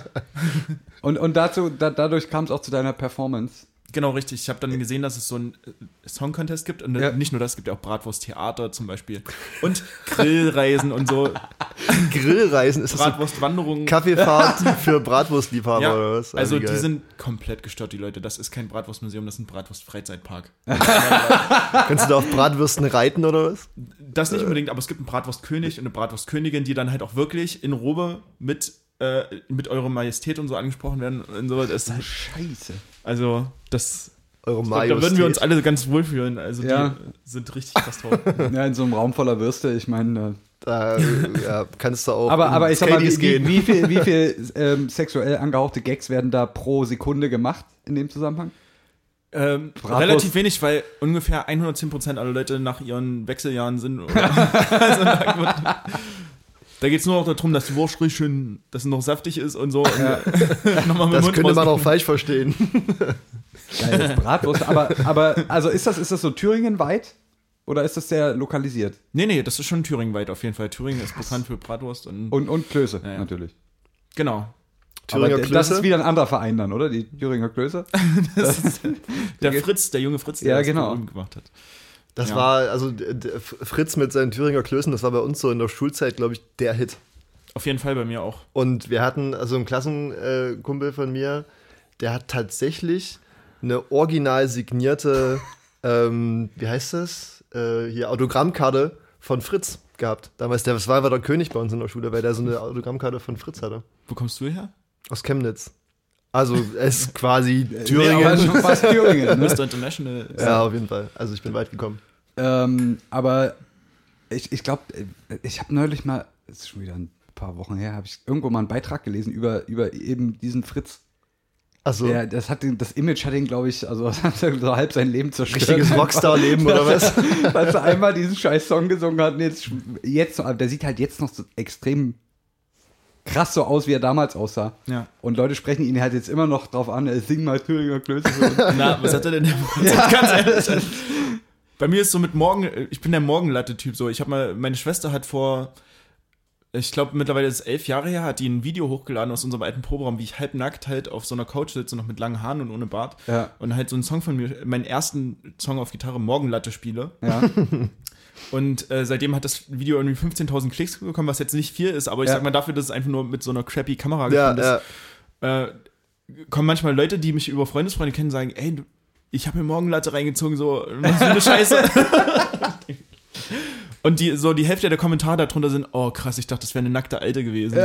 Und, und dazu, da, dadurch kam es auch zu deiner Performance. Genau, richtig. Ich habe dann gesehen, dass es so einen äh, Song-Contest gibt. Und Ja. nicht nur das, es gibt ja auch Bratwurst-Theater zum Beispiel. Und Grillreisen und so. Grillreisen, ist Bratwurstwanderungen. Kaffeefahrt für Bratwurstliebhaber Ja, oder was? also wie die sind komplett gestört, die Leute. Das ist kein Bratwurstmuseum, das ist ein Bratwurst-Freizeitpark. Kannst du da auf Bratwürsten reiten oder was? Das nicht unbedingt, aber es gibt einen Bratwurstkönig und eine Bratwurstkönigin, die dann halt auch wirklich in Robe mit, äh, mit Eure Majestät und so angesprochen werden. Und so. Das ist halt, Scheiße. Also, das. Eure glaub, Da würden wir uns alle ganz wohlfühlen. Also, Ja. die sind richtig krass drauf. Ja, in so einem Raum voller Würste, ich meine. Da äh, ja, kannst du auch Aber, aber ich sag mal, wie, gehen. wie, wie viel, wie viel ähm, sexuell angehauchte Gags werden da pro Sekunde gemacht in dem Zusammenhang? Ähm, relativ wenig, weil ungefähr 110% aller Leute nach ihren Wechseljahren sind. also, da geht es nur noch darum, dass die Wurst richtig schön, dass sie noch saftig ist und so. Und nochmal mit Das Mund könnte man auch falsch verstehen. Geil, Bratwurst. Aber, aber also ist das, ist das so thüringenweit? Oder ist das sehr lokalisiert? Nee, nee, das ist schon thüringenweit auf jeden Fall. Thüringen ist bekannt für Bratwurst und, Und, und Klöße, Ja, ja. natürlich. genau. Thüringer aber d- das Klöße? ist wieder ein anderer Verein dann, oder? Die Thüringer Klöße? Der Fritz, der junge Fritz, der Ja, das genau. gemacht hat. Das Ja. war, also Fritz mit seinen Thüringer Klößen, das war bei uns so in der Schulzeit, glaube ich, der Hit. Auf jeden Fall bei mir auch. Und wir hatten, also ein Klassenkumpel von mir, der hat tatsächlich eine original signierte, ähm, wie heißt das? Äh, hier, Autogrammkarte von Fritz. gehabt. Damals, der, war der König bei uns in der Schule, weil der so eine Autogrammkarte von Fritz hatte. Wo kommst du her? Aus Chemnitz. Also, es ist quasi Thüringen. schon fast Thüringen. Ne? Mr. International. Ja, auf jeden Fall. Also, ich bin weit gekommen. Ähm, aber ich, ich glaube, ich habe neulich mal, das ist schon wieder ein paar Wochen her, habe ich irgendwo mal einen Beitrag gelesen über, über eben diesen Fritz. Also, das, hat den, das Image hat ihn, glaube ich, also das hat so halb sein Leben zerstört. richtiges Rockstar-Leben oder was? Als er einmal diesen scheiß Song gesungen hat und jetzt, jetzt aber der sieht halt jetzt noch so extrem krass so aus, wie er damals aussah. Ja. Und Leute sprechen ihn halt jetzt immer noch drauf an, äh, sing mal Thüringer Klöße. Na, was hat er denn? Ganz ehrlich. Bei mir ist so mit Morgen, ich bin der Morgenlatte-Typ so. Ich habe mal, meine Schwester hat vor, ich glaube mittlerweile ist es elf Jahre her, hat die ein Video hochgeladen aus unserem alten Proberaum, wie ich halbnackt halt auf so einer Couch sitze, noch mit langen Haaren und ohne Bart. Ja. Und halt so einen Song von mir, meinen ersten Song auf Gitarre, Morgenlatte spiele. ja. Und äh, seitdem hat das Video irgendwie 15.000 Klicks bekommen, was jetzt nicht viel ist, aber ich Ja. sag mal dafür, dass es einfach nur mit so einer crappy Kamera ja, gefilmt ist ja. äh, kommen manchmal Leute, die mich über Freundesfreunde kennen, sagen, ey, du, ich habe mir Morgenlatte reingezogen, so, für eine Scheiße. Und die, so die Hälfte der Kommentare darunter sind, oh krass, ich dachte, das wäre eine nackte Alte gewesen.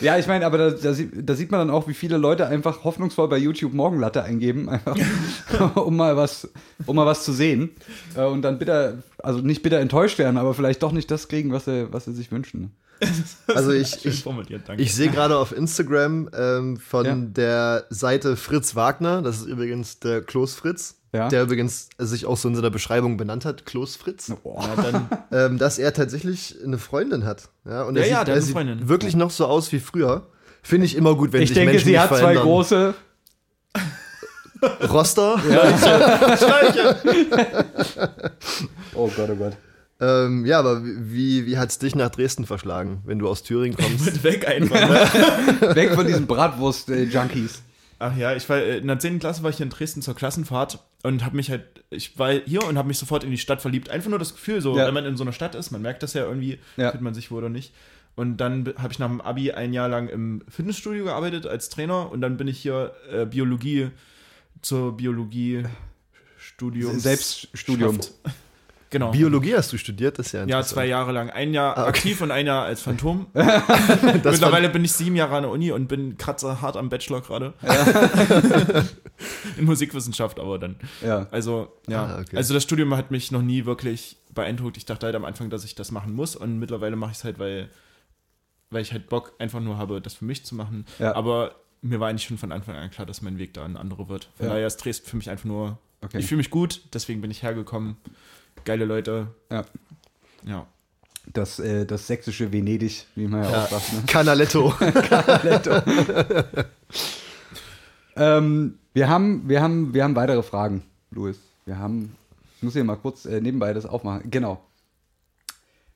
Ja, ich meine, aber da, da, sieht- da sieht man dann auch, wie viele Leute einfach hoffnungsvoll bei YouTube Morgenlatte eingeben, einfach, um mal was, um mal was zu sehen. Äh, Und dann bitter, also nicht bitter enttäuscht werden, aber vielleicht doch nicht das kriegen, was sie, was sie sich wünschen. Also, ich, ich. Ich sehe gerade auf Instagram ähm, von Ja. der Seite Fritz Wagner, das ist übrigens der Klos Fritz, Ja. der übrigens sich auch so in seiner Beschreibung benannt hat, Klos Fritz. Na, dann, ähm, dass er tatsächlich eine Freundin hat. Ja, und er Ja, ja, sieht, der er hat eine sieht Freundin. wirklich noch so aus wie früher. Finde ich immer gut, wenn Ich sich denke, Menschen sie nicht hat zwei verändern. große. Roster. Oh Gott, oh Gott. Ähm, ja, aber wie, wie hat es dich nach Dresden verschlagen, wenn du aus Thüringen kommst? mit weg einfach. Ne? Weg von diesen Bratwurst-Junkies. Ach ja, ich war äh, in der 10. Klasse war ich hier in Dresden zur Klassenfahrt und habe mich halt, ich war hier und habe mich sofort in die Stadt verliebt. Einfach nur das Gefühl, so, Ja. wenn man in so einer Stadt ist, man merkt das ja irgendwie, Ja. fühlt man sich wohl oder nicht. Und dann habe ich nach dem Abi ein Jahr lang im Fitnessstudio gearbeitet als Trainer und dann bin ich hier äh, Biologie zur Biologie Studium. Selbststudium. Genau. Biologie hast du studiert, das ist ja ja, zwei Jahre lang. Ein Jahr Ah, okay. aktiv und ein Jahr als Phantom. Mittlerweile bin ich sieben Jahre an der Uni und bin kratzer hart am Bachelor gerade. In Musikwissenschaft aber dann. Ja. Also, ja. Ah, okay. Also das Studium hat mich noch nie wirklich beeindruckt. Ich dachte halt am Anfang, dass ich das machen muss und mittlerweile mache ich es halt, weil, weil ich halt Bock einfach nur habe, das für mich zu machen. Ja. Aber mir war eigentlich schon von Anfang an klar, dass mein Weg da ein anderer wird. Von Ja. daher ist Dresden für mich einfach nur, Okay. ich fühle mich gut, deswegen bin ich hergekommen. Geile Leute. Ja. Ja. Das, äh, das sächsische Venedig, wie man ja, Ja. auch sagt. Ne? Canaletto. Ähm, wir, haben, wir, haben, wir haben weitere Fragen, Louis. Wir haben, ich muss hier mal kurz äh, nebenbei das aufmachen. Genau.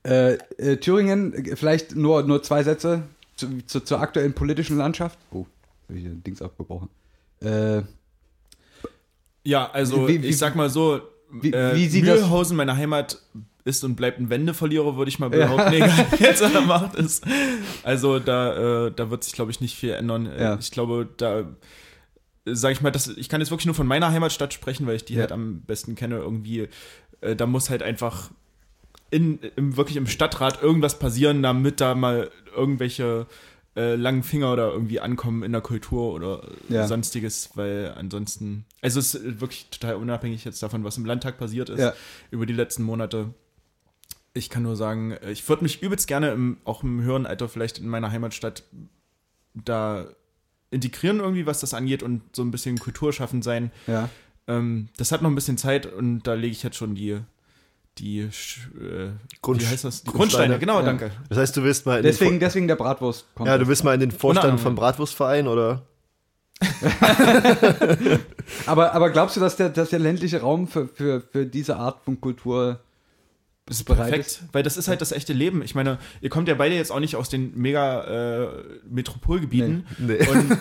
Äh, äh, Thüringen, vielleicht nur, nur zwei Sätze zu, zu, zur aktuellen politischen Landschaft. Oh, hab ich hier ein Dings abgebrochen. Äh, Ja, also Wie- wie- ich sag mal so, wie- äh, wie sieht das- Mühlhausen, meine Heimat, ist und bleibt ein Wendeverlierer, würde ich mal behaupten, egal wer jetzt an der Macht ist. Also da, äh, da wird sich, glaube ich, nicht viel ändern. Äh, Ja. Ich glaube, da sage ich mal, das, ich kann jetzt wirklich nur von meiner Heimatstadt sprechen, weil ich die Ja. halt am besten kenne. Irgendwie, äh, da muss halt einfach in, im, wirklich im Stadtrat irgendwas passieren, damit da mal irgendwelche äh, langen Finger oder irgendwie ankommen in der Kultur oder Ja. sonstiges, weil ansonsten, also es ist wirklich total unabhängig jetzt davon, was im Landtag passiert ist Ja. über die letzten Monate. Ich kann nur sagen, äh, ich würde mich übelst gerne im, auch im höheren Alter vielleicht in meiner Heimatstadt da integrieren irgendwie, was das angeht und so ein bisschen kulturschaffend sein. ja. Ähm, das hat noch ein bisschen Zeit und da lege ich jetzt schon die, die, Sch- äh, Grund- wie heißt das? Die Grundsteine. Grundsteine, genau, Ja. danke. Das heißt, du willst mal in den Deswegen, deswegen der Bratwurst. Vor- ja, du willst mal in den Vorstand vom Bratwurstverein oder? aber, aber glaubst du, dass der, dass der ländliche Raum für, für, für diese Art von Kultur Das ist bereit perfekt, ist? weil das ist halt das echte Leben. Ich meine, ihr kommt ja beide jetzt auch nicht aus den mega äh, Metropolgebieten. Nee. Und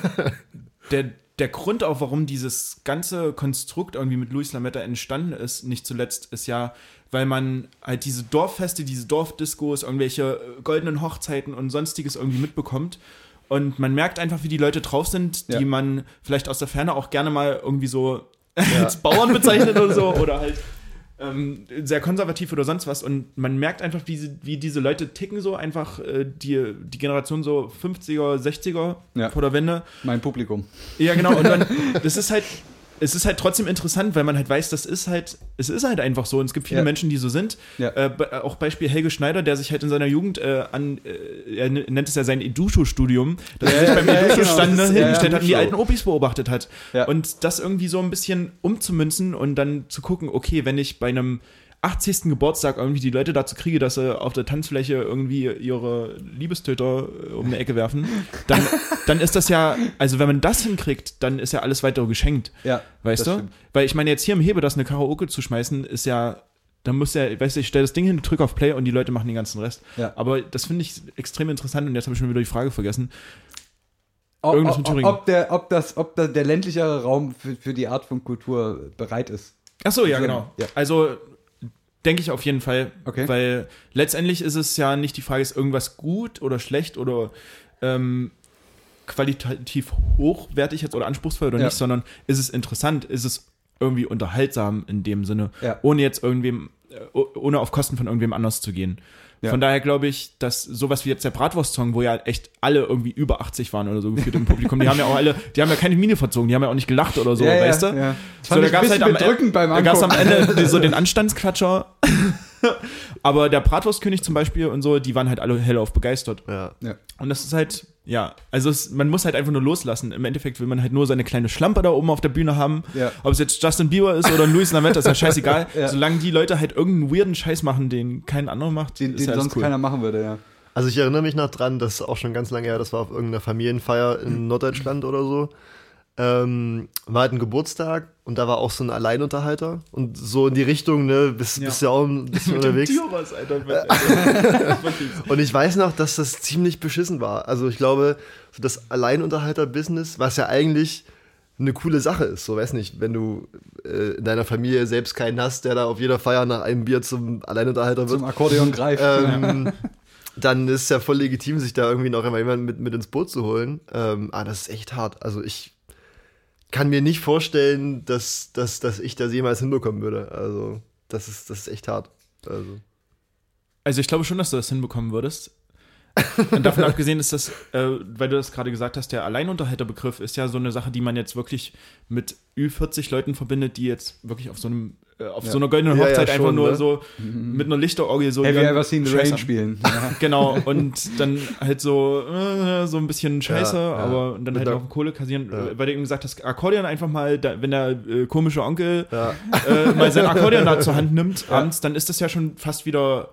der, der Grund auch, warum dieses ganze Konstrukt irgendwie mit Luis Lametta entstanden ist, nicht zuletzt, ist ja, weil man halt diese Dorffeste, diese Dorfdiscos, irgendwelche äh, goldenen Hochzeiten und sonstiges irgendwie mitbekommt. Und man merkt einfach, wie die Leute drauf sind, die Ja. man vielleicht aus der Ferne auch gerne mal irgendwie so als Bauern bezeichnet oder so. Oder halt ähm, sehr konservativ oder sonst was. Und man merkt einfach, wie, sie, wie diese Leute ticken so einfach, äh, die, die Generation so 50er, 60er Ja. vor der Wende. Mein Publikum. Ja, genau. Und dann, das ist halt, es ist halt trotzdem interessant, weil man halt weiß, das ist halt, es ist halt einfach so. Und es gibt viele Ja. Menschen, die so sind. Ja. Äh, be- auch Beispiel Helge Schneider, der sich halt in seiner Jugend äh, an, äh, er nennt es ja sein Edusho-Studium, dass er sich beim Edusho-Stand genau. ne, hingestellt hat und die alten Opis beobachtet hat. Und das irgendwie so ein bisschen umzumünzen und dann zu gucken, okay, wenn ich bei einem 80. Geburtstag irgendwie die Leute dazu kriege, dass sie auf der Tanzfläche irgendwie ihre Liebestöter um eine Ecke werfen, dann, dann ist das ja, also wenn man das hinkriegt, dann ist ja alles weitere geschenkt. Ja, Weißt du? stimmt. Weil ich meine, jetzt hier im Hebe das eine Karaoke zu schmeißen, ist ja, dann muss ja, weißt du, ich stelle das Ding hin, drücke auf Play und die Leute machen den ganzen Rest. Ja. Aber das finde ich extrem interessant und jetzt habe ich schon wieder die Frage vergessen. Ob, Irgendwas ob, Thüringen. ob, der, ob, das, ob der ländlichere Raum für, für die Art von Kultur bereit ist. Ach so, ja, Also, genau. ja. Also denke ich auf jeden Fall, Okay. weil letztendlich ist es ja nicht die Frage, ist irgendwas gut oder schlecht oder ähm, qualitativ hochwertig jetzt oder anspruchsvoll oder Ja. nicht, sondern ist es interessant, ist es irgendwie unterhaltsam in dem Sinne, Ja. ohne jetzt irgendwem, äh, oh- ohne auf Kosten von irgendwem anders zu gehen. Ja. Von daher glaube ich, dass sowas wie jetzt der Bratwurst-Song, wo ja echt alle irgendwie über 80 waren oder so gefühlt im Publikum, die haben ja auch alle, die haben ja keine Miene verzogen, die haben ja auch nicht gelacht oder so, ja, weißt ja, du? Ja. So, da gab's ein halt am, beim da gab's am. Ende so den Anstandsklatscher. Aber der Bratwurstkönig zum Beispiel und so, die waren halt alle hellauf begeistert. Ja. Ja. Und das ist halt, ja, also es, man muss halt einfach nur loslassen. Im Endeffekt will man halt nur seine kleine Schlampe da oben auf der Bühne haben. Ja. Ob es jetzt Justin Bieber ist oder Louis Lametta, ist ja scheißegal. Ja. Solange die Leute halt irgendeinen weirden Scheiß machen, den kein anderer macht, Den, ist den sonst cool. keiner machen würde, ja. Also ich erinnere mich noch dran, das ist auch schon ganz lange her, das war auf irgendeiner Familienfeier in Norddeutschland oder so. Ähm, war halt ein Geburtstag und da war auch so ein Alleinunterhalter und so in die Richtung, ne, bist, Ja. bist ja auch ein bisschen Mit dem unterwegs. Tier was, Alter. Und ich weiß noch, dass das ziemlich beschissen war. Also ich glaube, so das Alleinunterhalter-Business, was ja eigentlich eine coole Sache ist, so weiß nicht, wenn du äh, in deiner Familie selbst keinen hast, der da auf jeder Feier nach einem Bier zum Alleinunterhalter wird. Zum Akkordeon greift. ähm, dann ist es ja voll legitim, sich da irgendwie noch immer jemanden mit, mit ins Boot zu holen. Ähm, ah, das ist echt hart. Also ich kann mir nicht vorstellen, dass, dass, dass ich das jemals hinbekommen würde. Also das ist, das ist echt hart. Also. Also ich glaube schon, dass du das hinbekommen würdest. Und davon abgesehen ist das, äh, weil du das gerade gesagt hast, der Alleinunterhalterbegriff ist ja so eine Sache, die man jetzt wirklich mit Ü40 Leuten verbindet, die jetzt wirklich auf so einem, äh, auf so einer goldenen Ja, ja, Hochzeit einfach schon, nur ne? so mit einer Lichterorgel so Have you ever seen the rain spielen? Ja. Genau, und dann halt so, äh, so ein bisschen Scheiße, Ja, ja. aber dann Mit halt noch Kohle kassieren, Ja. weil du eben gesagt hast, Akkordeon einfach mal, da, wenn der äh, komische Onkel Ja. äh, mal sein Akkordeon da zur Hand nimmt abends, dann ist das ja schon fast wieder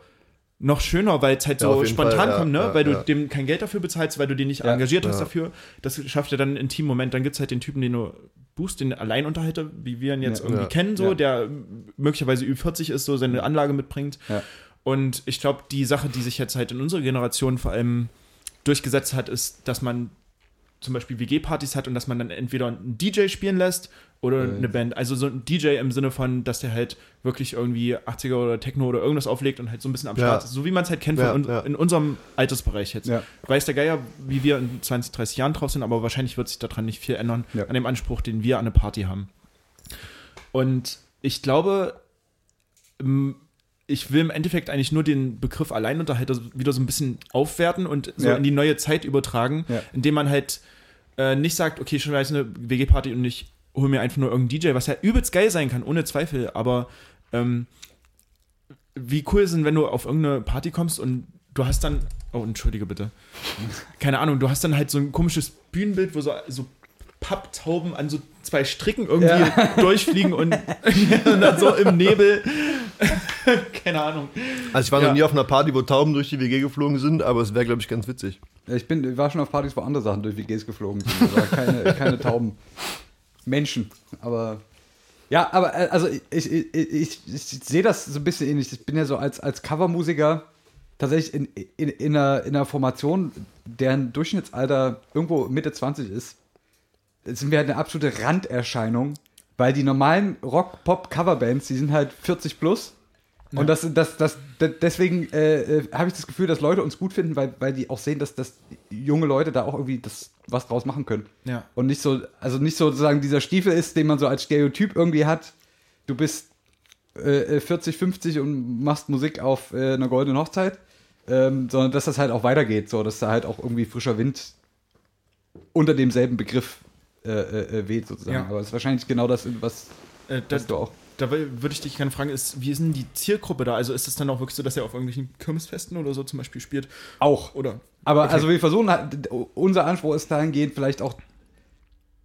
noch schöner, weil es halt Ja, so spontan Fall, ja, kommt, ne? ja, weil du dem kein Geld dafür bezahlst, weil du den nicht engagiert hast dafür. Das schafft ja dann einen intimen Moment. Dann gibt es halt den Typen, den du buchst, den Alleinunterhalter, wie wir ihn jetzt irgendwie kennen, so, der möglicherweise Ü40 ist, so seine Anlage mitbringt. Und ich glaube, die Sache, die sich jetzt halt in unserer Generation vor allem durchgesetzt hat, ist, dass man zum Beispiel WG-Partys hat und dass man dann entweder einen DJ spielen lässt oder Äh. eine Band. Also so ein DJ im Sinne von, dass der halt wirklich irgendwie 80er oder Techno oder irgendwas auflegt und halt so ein bisschen am Ja. Start ist. So wie man es halt kennt Ja, un ja. in unserem Altersbereich jetzt. Weiß der Geier, wie wir in 20, 30 Jahren drauf sind, aber wahrscheinlich wird sich daran nicht viel ändern, an dem Anspruch, den wir an eine Party haben. Und ich glaube, ich will im Endeffekt eigentlich nur den Begriff Alleinunterhalter wieder so ein bisschen aufwerten und so in die neue Zeit übertragen, indem man halt äh, nicht sagt, okay, schon weiß eine WG-Party und ich hole mir einfach nur irgendeinen DJ, was ja übelst geil sein kann, ohne Zweifel, aber ähm, wie cool ist denn, wenn du auf irgendeine Party kommst und du hast dann, oh, entschuldige bitte, keine Ahnung, du hast dann halt so ein komisches Bühnenbild, wo so, so Papptauben an so zwei Stricken irgendwie durchfliegen und, und dann so im Nebel, keine Ahnung. Also ich war Ja. noch nie auf einer Party, wo Tauben durch die WG geflogen sind, aber es wäre, glaube ich, ganz witzig. Ich bin, ich war schon auf Partys, wo andere Sachen durch WGs geflogen sind. Aber keine, keine Tauben. Menschen. Aber. Ja, aber äh, also ich, ich, ich, ich, sehe das so ein bisschen ähnlich. Ich bin ja so als, als Covermusiker tatsächlich in, in, in, einer, in einer Formation, deren Durchschnittsalter irgendwo Mitte 20 ist. Sind wir halt eine absolute Randerscheinung, weil die normalen Rock-Pop-Coverbands, die sind halt 40 plus. Und das, das, das, de- deswegen äh, äh, habe ich das Gefühl, dass Leute uns gut finden, weil, weil die auch sehen, dass, dass junge Leute da auch irgendwie das, was draus machen können. Ja. Und nicht so, also nicht so sozusagen dieser Stiefel ist, den man so als Stereotyp irgendwie hat. Du bist äh, 40, 50 und machst Musik auf äh, einer goldenen Hochzeit, ähm, sondern dass das halt auch weitergeht, so dass da halt auch irgendwie frischer Wind unter demselben Begriff äh, äh, äh, weht sozusagen. Ja. Aber es ist wahrscheinlich genau das, was, Äh, da, was du auch. da würde ich dich gerne fragen, ist, wie ist denn die Zielgruppe da? Also ist es dann auch wirklich so, dass er auf irgendwelchen Kirmesfesten oder so zum Beispiel spielt? Auch. Oder? Aber Okay. also wir versuchen halt, unser Anspruch ist dahingehend vielleicht auch,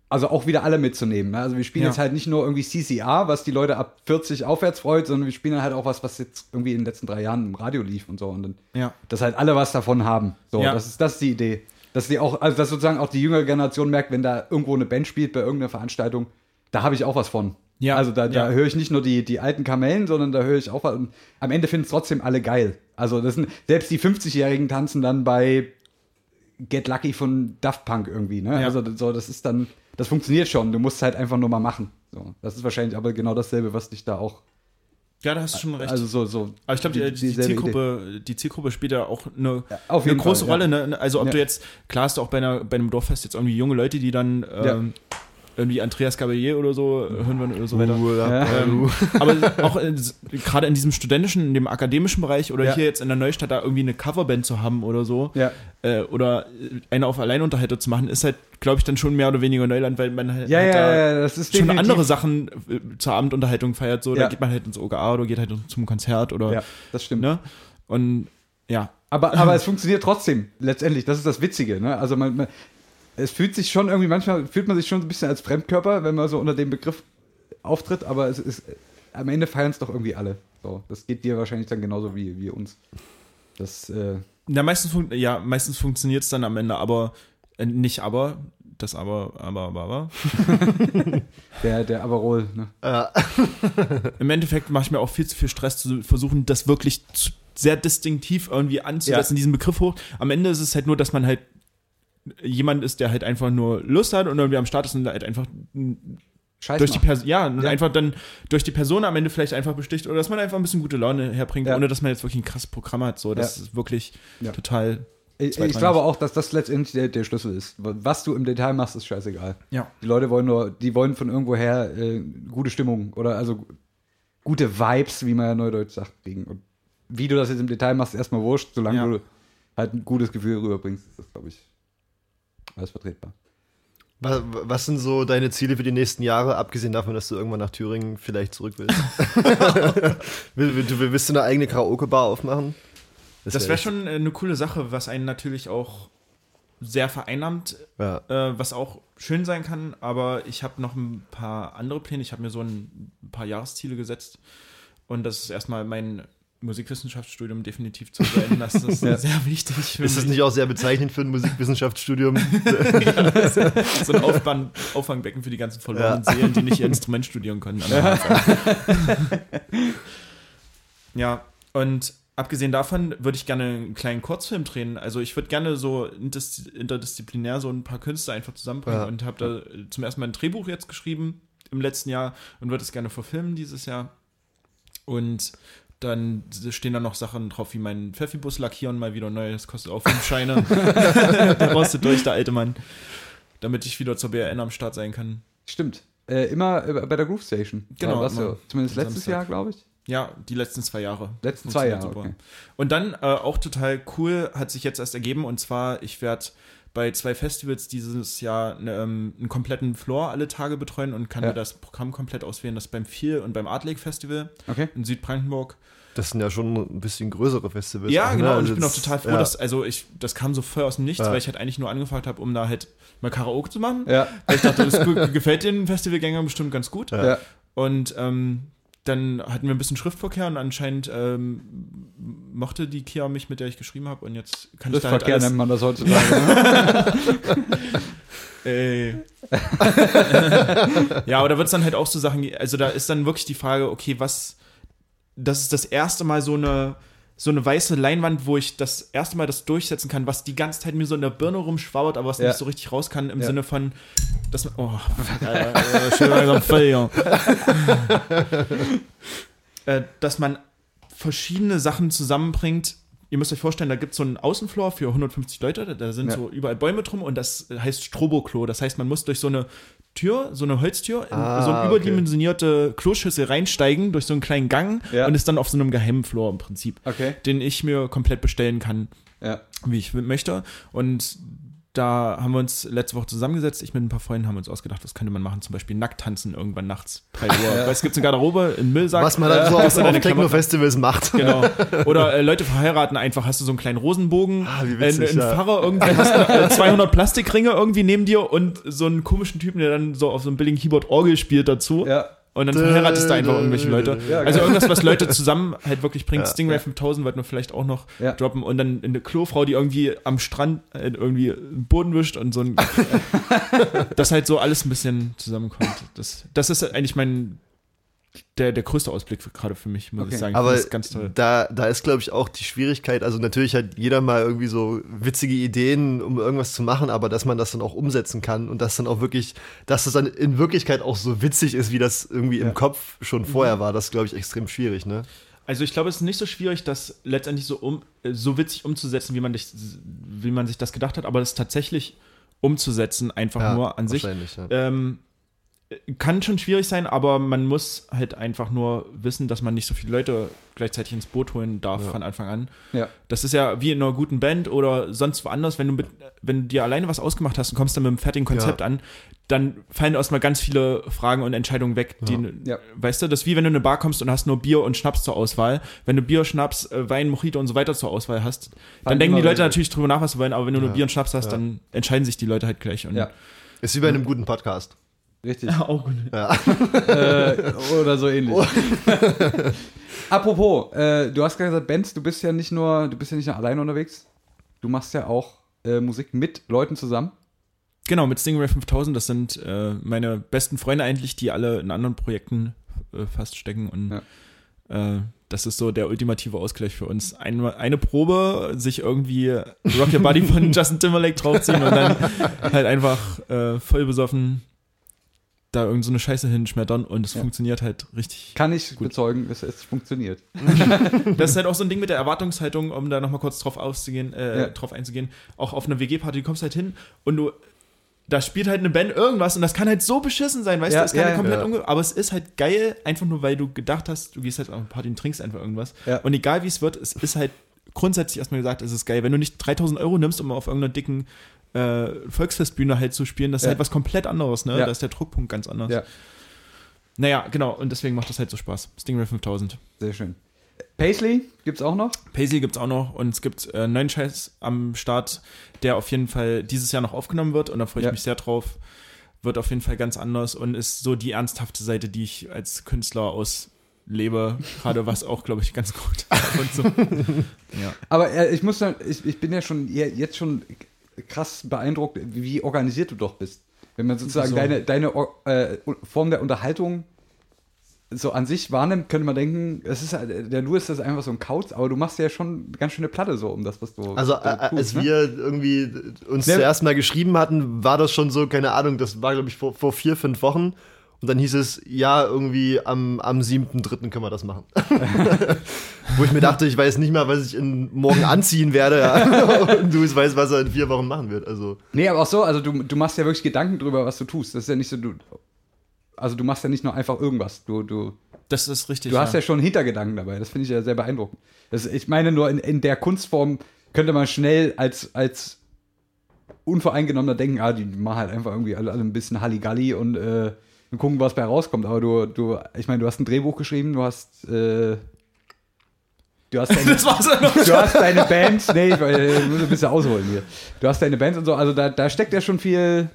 also auch wieder alle mitzunehmen. Ne? Also wir spielen Ja. jetzt halt nicht nur irgendwie CCR, was die Leute ab 40 aufwärts freut, sondern wir spielen halt auch was, was jetzt irgendwie in den letzten drei Jahren im Radio lief und so. Und dann, Ja. dass halt alle was davon haben. So, Ja. das ist, das ist die Idee. Dass die auch, also dass sozusagen auch die jüngere Generation merkt, wenn da irgendwo eine Band spielt bei irgendeiner Veranstaltung, da habe ich auch was von. Ja. Also da, da Ja. höre ich nicht nur die, die alten Kamellen, sondern da höre ich auch am Ende finden es trotzdem alle geil. Also das sind, selbst die 50-Jährigen tanzen dann bei Get Lucky von Daft Punk irgendwie. Ne? Ja. Also das- so, das ist dann, das funktioniert schon. Du musst es halt einfach nur mal machen. So, das ist wahrscheinlich aber genau dasselbe, was dich da auch. Ja, da hast du schon recht. Also so, so. Aber ich glaube, die, die, dieselbe Zielgruppe, die Zielgruppe spielt ja auch eine, auf eine große Fall, ja. Rolle. Ne? Also ob Ja. du jetzt, klar hast du auch bei, einer, bei einem Dorffest jetzt irgendwie junge Leute, die dann ähm, irgendwie Andreas Gabalier oder so äh, hören wir oder so weiter. Uh, Ja. Ähm, aber auch in, gerade in diesem studentischen, in dem akademischen Bereich oder Ja. hier jetzt in der Neustadt da irgendwie eine Coverband zu haben oder so Ja. äh, oder eine auf Alleinunterhalter zu machen, ist halt, glaube ich, dann schon mehr oder weniger Neuland, weil man halt, Ja, halt ja, da ja, das ist schon definitiv- andere Sachen äh, zur Abendunterhaltung feiert. So, Ja. da geht man halt ins OGA oder geht halt zum Konzert oder Ja, das stimmt. ne? Und ja, Aber, aber es funktioniert trotzdem, letztendlich. Das ist das Witzige. Ne? Also man, man, es fühlt sich schon irgendwie, manchmal fühlt man sich schon ein bisschen als Fremdkörper, wenn man so unter dem Begriff auftritt, aber es ist, am Ende feiern es doch irgendwie alle. So, das geht dir wahrscheinlich dann genauso wie, wie uns. Das, äh, ja meistens, fun ja, meistens funktioniert es dann am Ende, aber äh, nicht aber, das aber, aber, aber, aber. der, der Averol, ne? Ja. Im Endeffekt mache ich mir auch viel zu viel Stress zu versuchen, das wirklich zu, sehr distinktiv irgendwie anzusetzen, diesen Begriff hoch. Am Ende ist es halt nur, dass man halt jemand ist, der halt einfach nur Lust hat und irgendwie am Start ist und halt einfach Scheiß durch die macht. Person, ja, und Ja. einfach dann durch die Person am Ende vielleicht einfach besticht oder dass man einfach ein bisschen gute Laune herbringt, Ja. ohne dass man jetzt wirklich ein krasses Programm hat. So, das Ja. ist wirklich Ja. total. Ich, ich glaube auch, dass das letztendlich der, der Schlüssel ist. Was du im Detail machst, ist scheißegal. Ja. Die Leute wollen nur, die wollen von irgendwoher äh, gute Stimmung oder also gute Vibes, wie man ja neudeutsch sagt, kriegen. Und wie du das jetzt im Detail machst, ist erstmal wurscht, solange Ja. du halt ein gutes Gefühl rüberbringst, ist das, glaube ich, alles vertretbar. Was, was sind so deine Ziele für die nächsten Jahre, abgesehen davon, dass du irgendwann nach Thüringen vielleicht zurück willst? Will- will- du willst du eine eigene Karaoke-Bar aufmachen? Das wär wäre echt- schon äh, eine coole Sache, was einen natürlich auch sehr vereinnahmt, Ja. äh, was auch schön sein kann, aber ich habe noch ein paar andere Pläne. Ich habe mir so ein paar Jahresziele gesetzt und das ist erstmal mein Musikwissenschaftsstudium definitiv zu beenden. Das ist Ja. sehr wichtig. Ist das nicht auch sehr bezeichnend für ein Musikwissenschaftsstudium? so ein Auffang, Auffangbecken für die ganzen verlorenen Seelen, die nicht ihr Instrument studieren können. ja, und abgesehen davon würde ich gerne einen kleinen Kurzfilm drehen. Also ich würde gerne so interdis- interdisziplinär so ein paar Künstler einfach zusammenbringen Ja. und habe da zum ersten Mal ein Drehbuch jetzt geschrieben im letzten Jahr und würde es gerne verfilmen dieses Jahr. Und dann stehen da noch Sachen drauf wie mein Pfeffibus lackieren mal wieder neu, das kostet auch fünf Scheine. da rostet durch, der alte Mann. Damit ich wieder zur BRN am Start sein kann. Stimmt. Äh, immer äh, bei der Groove Station. Genau, War das immer so. Zumindest letztes Samstag. Jahr, glaube ich. Ja, die letzten zwei Jahre. Letzten zwei Jahre, okay. Und dann äh, auch total cool, hat sich jetzt erst ergeben, und zwar, ich werde bei zwei Festivals dieses Jahr ne, ähm, einen kompletten Floor alle Tage betreuen und kann Ja. mir das Programm komplett auswählen. Das beim Viel und beim Art Lake Festival Okay. in Südbrandenburg. Das sind ja schon ein bisschen größere Festivals. Ja, auch, ne? genau, und Also ich bin auch total froh, ja. dass, also ich, das kam so voll aus dem Nichts, Ja. weil ich halt eigentlich nur angefragt habe, um da halt mal Karaoke zu machen. Ja. Weil ich dachte, das gefällt den Festivalgängern bestimmt ganz gut. Ja. Und ähm, dann hatten wir ein bisschen Schriftverkehr und anscheinend ähm, mochte die Kia mich, mit der ich geschrieben habe. Und jetzt kann ich da halt alles, nennt man das heutzutage. ne? Ey. ja, aber da wird es dann halt auch so Sachen, also da ist dann wirklich die Frage, okay, was, das ist das erste Mal so eine, so eine weiße Leinwand, wo ich das erste Mal das durchsetzen kann, was die ganze Zeit mir so in der Birne rumschwabert, aber was Ja. nicht so richtig raus kann, im Ja. Sinne von, dass man, oh, äh, dass man verschiedene Sachen zusammenbringt. Ihr müsst euch vorstellen, da gibt es so einen Außenfloor für 150 Leute, da, da sind Ja. so überall Bäume drum und das heißt Stroboklo. Das heißt, man muss durch so eine Tür, so eine Holztür, in Ah, so eine okay. überdimensionierte Kloschüssel reinsteigen durch so einen kleinen Gang Ja. und ist dann auf so einem geheimen Floor im Prinzip, Okay. den ich mir komplett bestellen kann, Ja. wie ich möchte. Und da haben wir uns letzte Woche zusammengesetzt. Ich mit ein paar Freunden haben uns ausgedacht, was könnte man machen. Zum Beispiel nackt tanzen irgendwann nachts, 3 Uhr. Weil es gibt eine Garderobe in Müllsack. Was man dann so Hast auf, du auf Techno-Festivals macht. Genau. Oder äh, Leute verheiraten einfach, hast du so einen kleinen Rosenbogen, Ah, wie äh, witzig, einen ja. Pfarrer irgendwie, hast äh, 200 Plastikringe irgendwie neben dir und so einen komischen Typen, der dann so auf so einem billigen Keyboard Orgel spielt dazu. Ja. Und dann verheiratest du einfach irgendwelche Leute. Ja, also geil. irgendwas, was Leute zusammen halt wirklich bringt. Ja. Stingray 5000 wollten wir vielleicht auch noch Ja. droppen. Und dann eine Klofrau, die irgendwie am Strand halt irgendwie den Boden wischt und so ein. das halt so alles ein bisschen zusammenkommt. Das, das ist eigentlich mein. Der, der größte Ausblick für, gerade für mich, muss Okay. ich sagen. Ich Aber das ganz toll. da, da ist, glaube ich, auch die Schwierigkeit, also natürlich hat jeder mal irgendwie so witzige Ideen, um irgendwas zu machen, aber dass man das dann auch umsetzen kann und dass dann auch wirklich, dass das dann in Wirklichkeit auch so witzig ist, wie das irgendwie Ja. im Kopf schon vorher war, das ist, glaube ich, extrem schwierig, ne? Also ich glaube, es ist nicht so schwierig, das letztendlich so um äh, so witzig umzusetzen, wie man, dich, wie man sich das gedacht hat, aber das tatsächlich umzusetzen, einfach nur an sich. wahrscheinlich, ja. Ähm, kann schon schwierig sein, aber man muss halt einfach nur wissen, dass man nicht so viele Leute gleichzeitig ins Boot holen darf Ja. von Anfang an. Ja. Das ist ja wie in einer guten Band oder sonst woanders, wenn du, mit, wenn du dir alleine was ausgemacht hast und kommst dann mit einem fertigen Konzept Ja. an, dann fallen erstmal ganz viele Fragen und Entscheidungen weg. Die, Ja. Weißt du, das ist wie wenn du in eine Bar kommst und hast nur Bier und Schnaps zur Auswahl. Wenn du Bier, Schnaps, äh, Wein, Mojito und so weiter zur Auswahl hast, dann Fallen denken die Leute natürlich drüber nach, was sie wollen, aber wenn du nur. Bier und Schnaps hast, Ja. dann entscheiden sich die Leute halt gleich. Und Ja. Ist wie bei einem guten Podcast. Richtig. auch gut. Ja. äh, oder so ähnlich. Apropos, äh, du hast gerade gesagt, Benz, du bist ja nicht nur, du bist ja nicht nur alleine unterwegs. Du machst ja auch äh, Musik mit Leuten zusammen. Genau, mit Stingray 5000, das sind äh, meine besten Freunde eigentlich, die alle in anderen Projekten äh, fast stecken und äh, das ist so der ultimative Ausgleich für uns. Eine, eine Probe, sich irgendwie Rock Your Body von Justin Timberlake draufziehen und dann halt einfach äh, voll besoffen da irgend so eine Scheiße hinschmettern und es Ja. funktioniert halt richtig. Kann ich Gut. bezeugen, dass es funktioniert. Das ist halt auch so ein Ding mit der Erwartungshaltung, um da nochmal kurz drauf, auszugehen, äh, Ja. drauf einzugehen. Auch auf einer WG-Party, du kommst halt hin und du, da spielt halt eine Band irgendwas und das kann halt so beschissen sein, weißt Ja, du, es kann ja, halt komplett ja. unge aber es ist halt geil, einfach nur weil du gedacht hast, du gehst halt auf eine Party und trinkst einfach irgendwas. Ja. Und egal wie es wird, es ist halt grundsätzlich erstmal gesagt, es ist geil. Wenn du nicht 3000 Euro nimmst, um auf irgendeiner dicken äh, Volksfestbühne halt zu spielen, das ist Ja. halt was komplett anderes, ne? Ja. Da ist der Druckpunkt ganz anders. Ja. Naja, genau, und deswegen macht das halt so Spaß. Stingray 5000. Sehr schön. Paisley gibt's auch noch. Paisley gibt es auch noch und es gibt äh, neuen Scheiß am Start, der auf jeden Fall dieses Jahr noch aufgenommen wird und da freue ich mich sehr drauf. Wird auf jeden Fall ganz anders und ist so die ernsthafte Seite, die ich als Künstler auslebe, gerade was auch, glaube ich, ganz gut und so. Ja. Aber äh, ich muss sagen, ich, ich bin ja schon je- jetzt schon krass beeindruckt, wie organisiert du doch bist. Wenn man sozusagen So. deine, deine äh, Form der Unterhaltung so an sich wahrnimmt, könnte man denken, es ist der Louis ist einfach so ein Kauz, aber du machst ja schon eine ganz schöne Platte so um das, was du. Also, du äh, tust, als ne? wir irgendwie uns Ne- zuerst mal geschrieben hatten, war das schon so, keine Ahnung, das war, glaube ich, vor, vor vier, fünf Wochen. Und dann hieß es, ja, irgendwie am, am 7.3. können wir das machen. Wo ich mir dachte, ich weiß nicht mal, was ich in, morgen anziehen werde. Ja. Und du weißt, was er in vier Wochen machen wird. Also, Nee, aber auch so, also du, du machst ja wirklich Gedanken drüber, was du tust. Das ist ja nicht so, du. Also du machst ja nicht nur einfach irgendwas. Du, du, Das ist richtig. du hast ja schon Hintergedanken dabei. Das finde ich ja sehr beeindruckend. Das, ich meine, nur in, in der Kunstform könnte man schnell als, als unvoreingenommener denken, ah, die machen halt einfach irgendwie alle, alle ein bisschen Halligalli und äh, wir gucken, was bei rauskommt. Aber du, du, ich meine, du hast ein Drehbuch geschrieben, du hast, äh, du hast deine, das war's ja du hast deine Bands, nee, ich, äh, ich muss ein bisschen ausholen hier. Du hast deine Bands und so, also da, da steckt ja schon viel,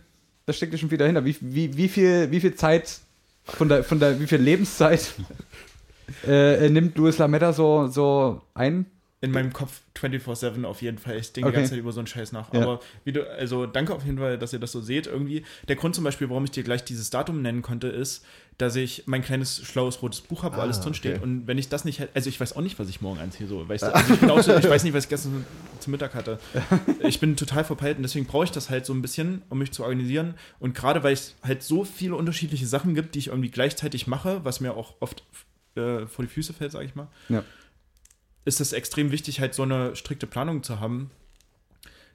da steckt ja schon viel dahinter. Wie, wie, wie viel, wie viel Zeit von der, von der, wie viel Lebenszeit äh, nimmt Louis Lametta so, so ein? In meinem Kopf 24-7 auf jeden Fall. Ich denke Okay. die ganze Zeit über so einen Scheiß nach. Ja. Aber wie du, also danke auf jeden Fall, dass ihr das so seht irgendwie. Der Grund zum Beispiel, warum ich dir gleich dieses Datum nennen konnte, ist, dass ich mein kleines schlaues rotes Buch habe, wo Ah, alles drin steht. okay. Und wenn ich das nicht hätte, also ich weiß auch nicht, was ich morgen anziehe, so, weißt du? Also ich, so, ich weiß nicht, was ich gestern zum Mittag hatte. Ich bin total verpeilt und deswegen brauche ich das halt so ein bisschen, um mich zu organisieren. Und gerade weil es halt so viele unterschiedliche Sachen gibt, die ich irgendwie gleichzeitig mache, was mir auch oft äh, vor die Füße fällt, sage ich mal Ja. Ist es extrem wichtig, halt so eine strikte Planung zu haben.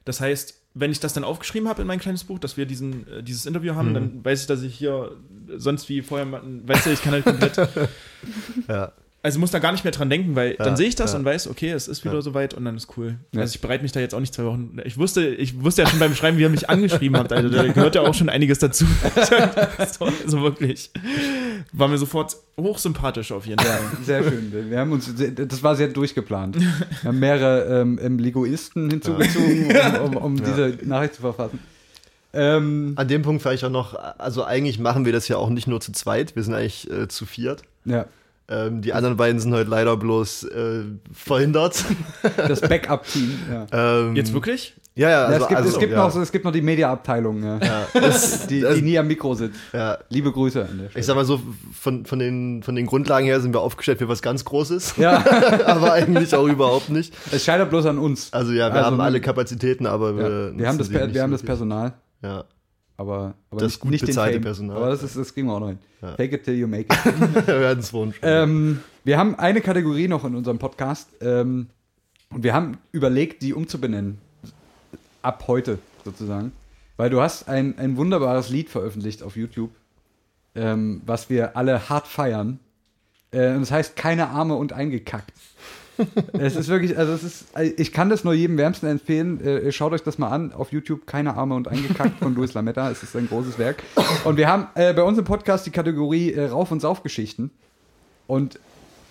Das heißt, wenn ich das dann aufgeschrieben habe in mein kleines Buch, dass wir diesen, äh, dieses Interview haben, dann weiß ich, dass ich hier sonst wie vorher, weißt du, ich kann halt komplett, Ja. Also muss da gar nicht mehr dran denken, weil Ja, dann sehe ich das ja. und weiß, okay, es ist wieder Ja. soweit und dann ist cool. Ja. Also ich bereite mich da jetzt auch nicht zwei Wochen. Ich wusste, ich wusste ja schon beim Schreiben, wie ihr mich angeschrieben habt, also da gehört ja auch schon einiges dazu. so, also wirklich. War mir sofort hochsympathisch auf jeden Fall. Sehr schön. Wir haben uns, das war sehr durchgeplant. Wir haben mehrere ähm, ähm, Legoisten hinzugezogen, um, um, um Ja. diese Nachricht zu verfassen. Ähm, An dem Punkt vielleicht auch noch, also eigentlich machen wir das ja auch nicht nur zu zweit, wir sind eigentlich äh, zu viert. ja, Ähm, die anderen beiden sind heute leider bloß äh, verhindert. das Backup-Team. Ja. ähm, Hm. Jetzt wirklich? Ja, ja, Ja, also, es gibt, also, es, gibt ja, noch, so- es gibt noch die Media-Abteilung, ja, ja, das, die, also, die nie am Mikro sitzt. ja, Liebe Grüße an der Stelle. ich sag mal so, von, von, den, von den Grundlagen her sind wir aufgestellt für was ganz Großes, ja, aber eigentlich auch überhaupt nicht. es scheitert bloß an uns. Also ja, wir Also, haben alle Kapazitäten, aber wir, Ja, wir haben das, wir haben das. Personal, Ja, aber, aber Das nicht, gut nicht den bezahlte. Personal. Aber das, ist, das kriegen wir auch noch hin. Ja. Fake it till you make it. wir werden es wohnen. Ähm, wir haben eine Kategorie noch in unserem Podcast ähm, und wir haben überlegt, die umzubenennen. Ab heute sozusagen. Weil du hast ein, ein wunderbares Lied veröffentlicht auf YouTube, ähm, was wir alle hart feiern. Äh, und es heißt Keine Arme und eingekackt. Es ist wirklich, also es ist, ich kann das nur jedem wärmsten empfehlen. Äh, schaut euch das mal an auf YouTube. Keine Arme und eingekackt von Luis Lametta. Es ist ein großes Werk. Und wir haben äh, bei uns im Podcast die Kategorie äh, Rauf- und Saufgeschichten. Und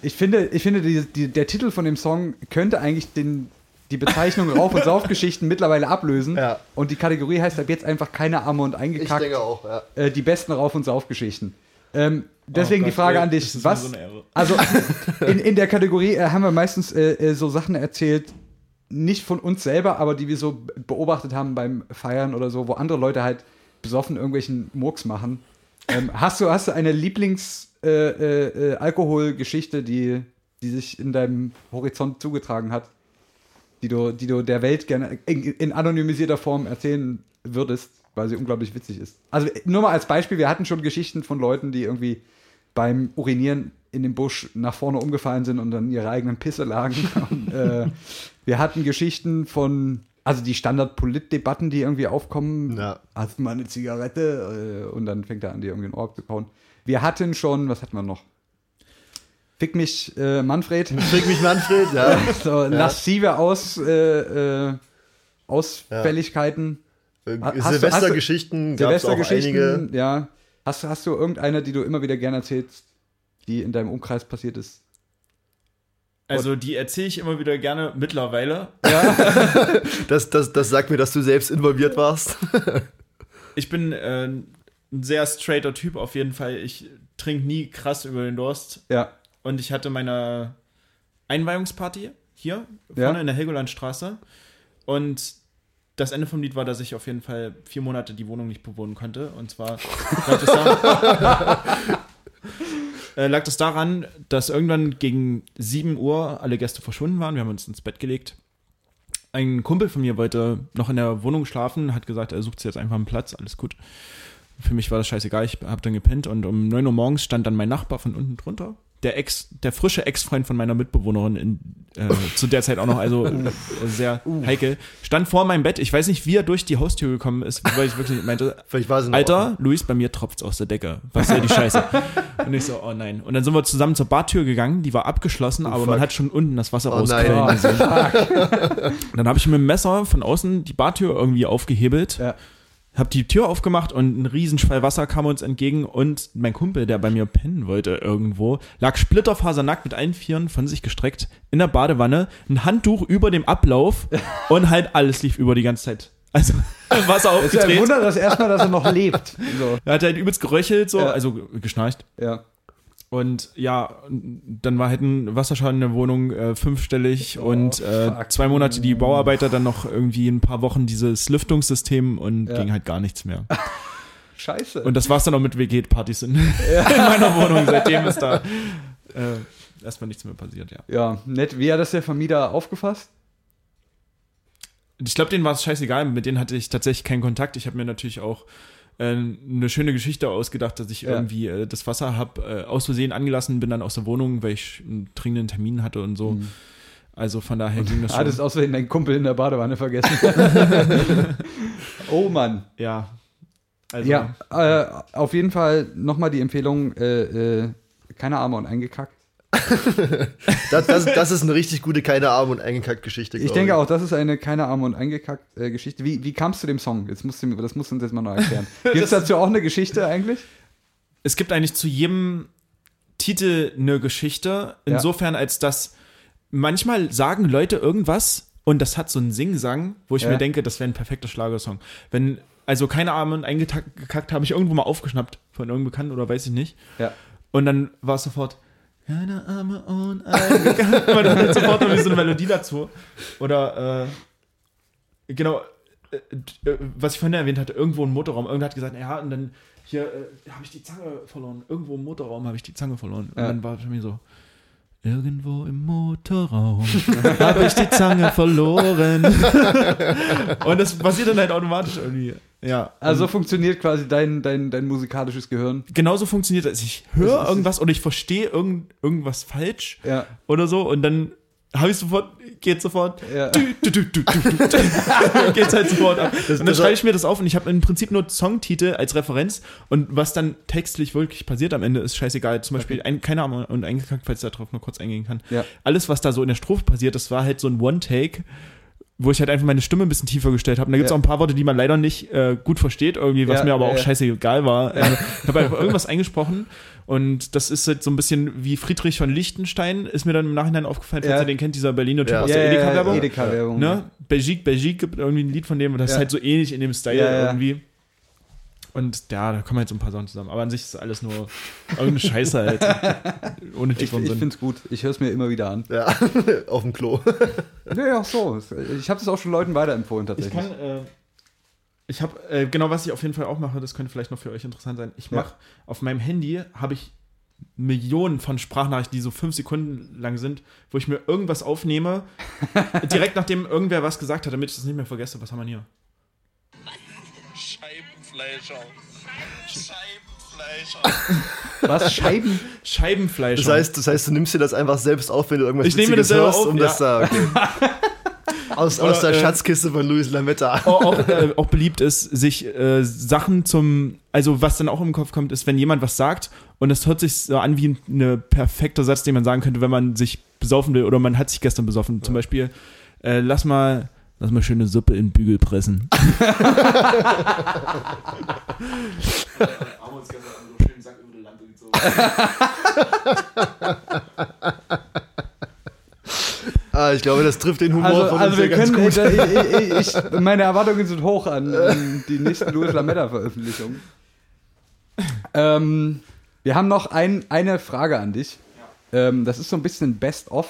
ich finde, ich finde die, die, der Titel von dem Song könnte eigentlich den, die Bezeichnung Rauf- und Saufgeschichten mittlerweile ablösen. Ja. Und die Kategorie heißt ab jetzt einfach keine Arme und Ich eingekackt. denke auch, ja. Äh, die besten Rauf- und Saufgeschichten. Ähm, deswegen Oh die Gott, Frage ey, an dich, was? so. Also in, in der Kategorie äh, haben wir meistens äh, äh, so Sachen erzählt, nicht von uns selber, aber die wir so be- beobachtet haben beim Feiern oder so, wo andere Leute halt besoffen irgendwelchen Murks machen. Ähm, hast, du, hast du eine Lieblings-Alkoholgeschichte, äh, äh, Alkoholgeschichte, die, die sich in deinem Horizont zugetragen hat, die du, die du der Welt gerne in, in anonymisierter Form erzählen würdest, weil sie unglaublich witzig ist? Also nur mal als Beispiel, wir hatten schon Geschichten von Leuten, die irgendwie beim Urinieren in dem Busch nach vorne umgefallen sind und dann ihre eigenen Pisse lagen. Und, äh, wir hatten Geschichten von, also die Standard-Polit-Debatten, die irgendwie aufkommen. Ja. Hast du mal eine Zigarette? Äh, und dann fängt er an, dir irgendwie ein Ohr zu kauen. Wir hatten schon, was hatten wir noch? Fick mich, äh, Manfred. Fick mich Manfred, ja. so laszive Aus, äh, äh, Ausfälligkeiten. Äh, du- Silvestergeschichten gab es auch einige. Silvestergeschichten, ja. Hast, hast du irgendeine, die du immer wieder gerne erzählst, die in deinem Umkreis passiert ist? Also die erzähle ich immer wieder gerne mittlerweile. Das, das, das sagt mir, dass du selbst involviert warst. Ich bin äh, ein sehr straighter Typ auf jeden Fall. Ich trinke nie krass über den Durst. Ja. Und ich hatte meine Einweihungsparty hier Ja. vorne in der Helgolandstraße. Und das Ende vom Lied war, dass ich auf jeden Fall vier Monate die Wohnung nicht bewohnen konnte. Und zwar lag das, da, äh, lag das daran, dass irgendwann gegen 7 Uhr alle Gäste verschwunden waren. Wir haben uns ins Bett gelegt. Ein Kumpel von mir wollte noch in der Wohnung schlafen, hat gesagt, er sucht sich jetzt einfach einen Platz, alles gut. Für mich war das scheißegal, ich habe dann gepennt und um 9 Uhr morgens stand dann mein Nachbar von unten drunter. Der Ex, der frische Ex-Freund von meiner Mitbewohnerin, in, äh, zu der Zeit auch noch, also äh, sehr heikel, stand vor meinem Bett. Ich weiß nicht, wie er durch die Haustür gekommen ist, weil ich wirklich meinte, Alter, Luis, bei mir tropft's aus der Decke. Was ist ja die Scheiße? Und ich so, oh nein. Und dann sind wir zusammen zur Bartür gegangen, die war abgeschlossen, aber man Oh, fuck. hat schon unten das Wasser Oh gesehen. Dann habe ich mit dem Messer von außen die Bartür irgendwie aufgehebelt, Ja. Hab die Tür aufgemacht und ein Riesenschwall Wasser kam uns entgegen und mein Kumpel, der bei mir pennen wollte irgendwo, lag splitterfasernackt mit allen Vieren von sich gestreckt in der Badewanne, ein Handtuch über dem Ablauf und halt alles lief über die ganze Zeit. Also Wasser Es ist ein aufgedreht. Wunder, dass erstmal, dass er noch lebt. So, Er hat halt übelst geröchelt, so, Ja. also geschnarcht. ja. Und ja, dann war halt ein Wasserschaden in der Wohnung äh, fünfstellig und äh, zwei Monate die Bauarbeiter, dann noch irgendwie ein paar Wochen dieses Lüftungssystem und Ja. ging halt gar nichts mehr. Scheiße. Und das war's dann auch mit WG-Partys in, in meiner Wohnung. Seitdem ist da äh, erstmal nichts mehr passiert, ja. ja, nett. Wie hat das der Vermieter aufgefasst? Ich glaube, denen war es scheißegal, mit denen hatte ich tatsächlich keinen Kontakt. Ich habe mir natürlich auch eine schöne Geschichte ausgedacht, dass ich Ja. irgendwie äh, das Wasser habe äh, aus Versehen angelassen, bin dann aus der Wohnung, weil ich einen dringenden Termin hatte und so. Mhm. Also von daher ging das Hattest schon. aus Versehen deinen Kumpel in der Badewanne vergessen. oh Mann. Ja. Also, Ja, äh, auf jeden Fall nochmal die Empfehlung, äh, äh, keine Arme und eingekackt. Das, das, das ist eine richtig gute keine Arm und eingekackt Geschichte. Ich denke auch, das ist eine keine Arme und eingekackt äh, Geschichte. Wie, wie kamst du dem Song? Jetzt musst du, mir- das musst du uns jetzt mal noch erklären. Gibt es dazu auch eine Geschichte eigentlich? es gibt eigentlich zu jedem Titel eine Geschichte, Ja. insofern als dass manchmal sagen Leute irgendwas und das hat so einen Singsang, wo ich Ja. mir denke, das wäre ein perfekter Schlagersong. Wenn, also keine Arme und eingekackt habe ich irgendwo mal aufgeschnappt von irgendeinem Bekannten oder weiß ich nicht. Ja. Und dann war es sofort, keine Arme und eingekackt. Und dann halt sofort irgendwie so eine Melodie dazu. Oder, äh, genau, äh, äh, was ich vorhin erwähnt hatte, irgendwo im Motorraum. Irgendwer hat gesagt, ja, und dann hier äh, habe ich die Zange verloren. Irgendwo im Motorraum habe ich die Zange verloren. Und Ja. dann war es mir so, Irgendwo im Motorraum habe ich die Zange verloren. und das passiert dann halt automatisch irgendwie. Ja. Also funktioniert quasi dein, dein, dein musikalisches Gehirn. genauso funktioniert das. Ich Das höre irgendwas oder ich verstehe irgend, irgendwas falsch Ja. oder so und dann habe ich sofort, geht sofort, Ja. du, du, du, du, du, du. geht's halt sofort ab. und dann das- schreibe ich mir das auf und ich habe im Prinzip nur Songtitel als Referenz und was dann textlich wirklich passiert am Ende ist scheißegal. Zum Beispiel, ein, keine Ahnung, und eingekackt, falls ich darauf nur kurz eingehen kann. Ja. Alles, was da so in der Strophe passiert, das war halt so ein One-Take, wo ich halt einfach meine Stimme ein bisschen tiefer gestellt habe. Und da gibt es Ja. auch ein paar Worte, die man leider nicht äh, gut versteht, irgendwie, was Ja, mir aber auch ja. scheißegal war. Äh, ich habe einfach irgendwas eingesprochen und das ist halt so ein bisschen wie Friedrich von Liechtenstein, ist mir dann im Nachhinein aufgefallen, falls ihr den kennt, dieser Berliner Typ aus der Edeka-Werbung. Edeka-Werbung. Ne? Belgique, Belgique gibt irgendwie ein Lied von dem und das ist halt so ähnlich in dem Style irgendwie. Und ja, da kommen halt so ein paar Sachen zusammen. Aber an sich ist alles nur irgendeine Scheiße halt. Ohne Ich, Tief und ich Sinn. finde es gut. Ich höre es mir immer wieder an. Ja, auf dem Klo. Nee, auch so. Ich habe es auch schon Leuten weiterempfohlen Ich tatsächlich. kann, äh, ich habe, äh, genau was ich auf jeden Fall auch mache, das könnte vielleicht noch für euch interessant sein. Ich Ja. mache auf meinem Handy, habe ich Millionen von Sprachnachrichten, die so fünf Sekunden lang sind, wo ich mir irgendwas aufnehme, direkt nachdem irgendwer was gesagt hat, damit ich das nicht mehr vergesse. Was haben wir hier? Scheibenfleischer. Scheibenfleischer. Was? Scheiben? Scheibenfleisch. Das heißt, das heißt, du nimmst dir das einfach selbst auf, wenn du irgendwas Ich nehme das Witziges selber auf, um das da. Okay. Aus, aus Oder, der äh, Schatzkiste von Luis Lametta. auch, äh, auch beliebt ist, sich äh, Sachen zum, also was dann auch im Kopf kommt, ist, wenn jemand was sagt und es hört sich so an wie ein ne perfekter Satz, den man sagen könnte, wenn man sich besaufen will oder man hat sich gestern besoffen. Zum Beispiel, äh, lass mal, lass mal schöne Suppe in den Bügel pressen. Ah, ich glaube, das trifft den Humor Also, von also uns wir ja ganz können, gut. äh, ich, ich, meine Erwartungen sind hoch an ähm, die nächste Louis Lametta Veröffentlichung. Ähm, wir haben noch ein, eine Frage an dich. Ähm, das ist so ein bisschen Best of.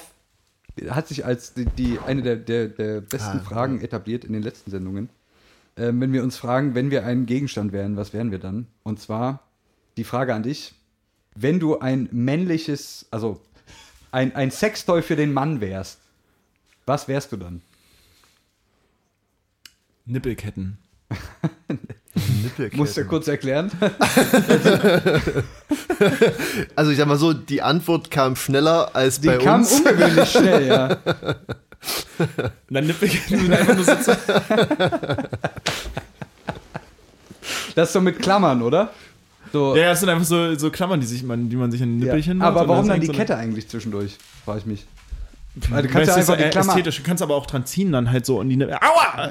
Hat sich als die, die eine der, der, der besten Ah, Fragen etabliert in den letzten Sendungen. Ähm, wenn wir uns fragen, wenn wir ein Gegenstand wären, was wären wir dann? Und zwar die Frage an dich: Wenn du ein männliches, also ein, ein Sextoy für den Mann wärst, was wärst du dann? Nippelketten. Nippelketten. Musst du kurz erklären? Also ich sag mal so, die Antwort kam schneller als Die bei kam uns. ungewöhnlich schnell, ja. Und dann Nippelketten sind einfach nur so Das ist so mit Klammern, oder? So, Ja, das sind einfach so, so Klammern, die, sich man, die man sich an den ja. Nippelchen macht. Aber warum dann die so Kette eigentlich zwischendurch? Frage ich mich. Also, du kannst ja einfach die Klammer. ästhetisch. Du kannst aber auch dran ziehen, dann halt so und die Nippel. Aua!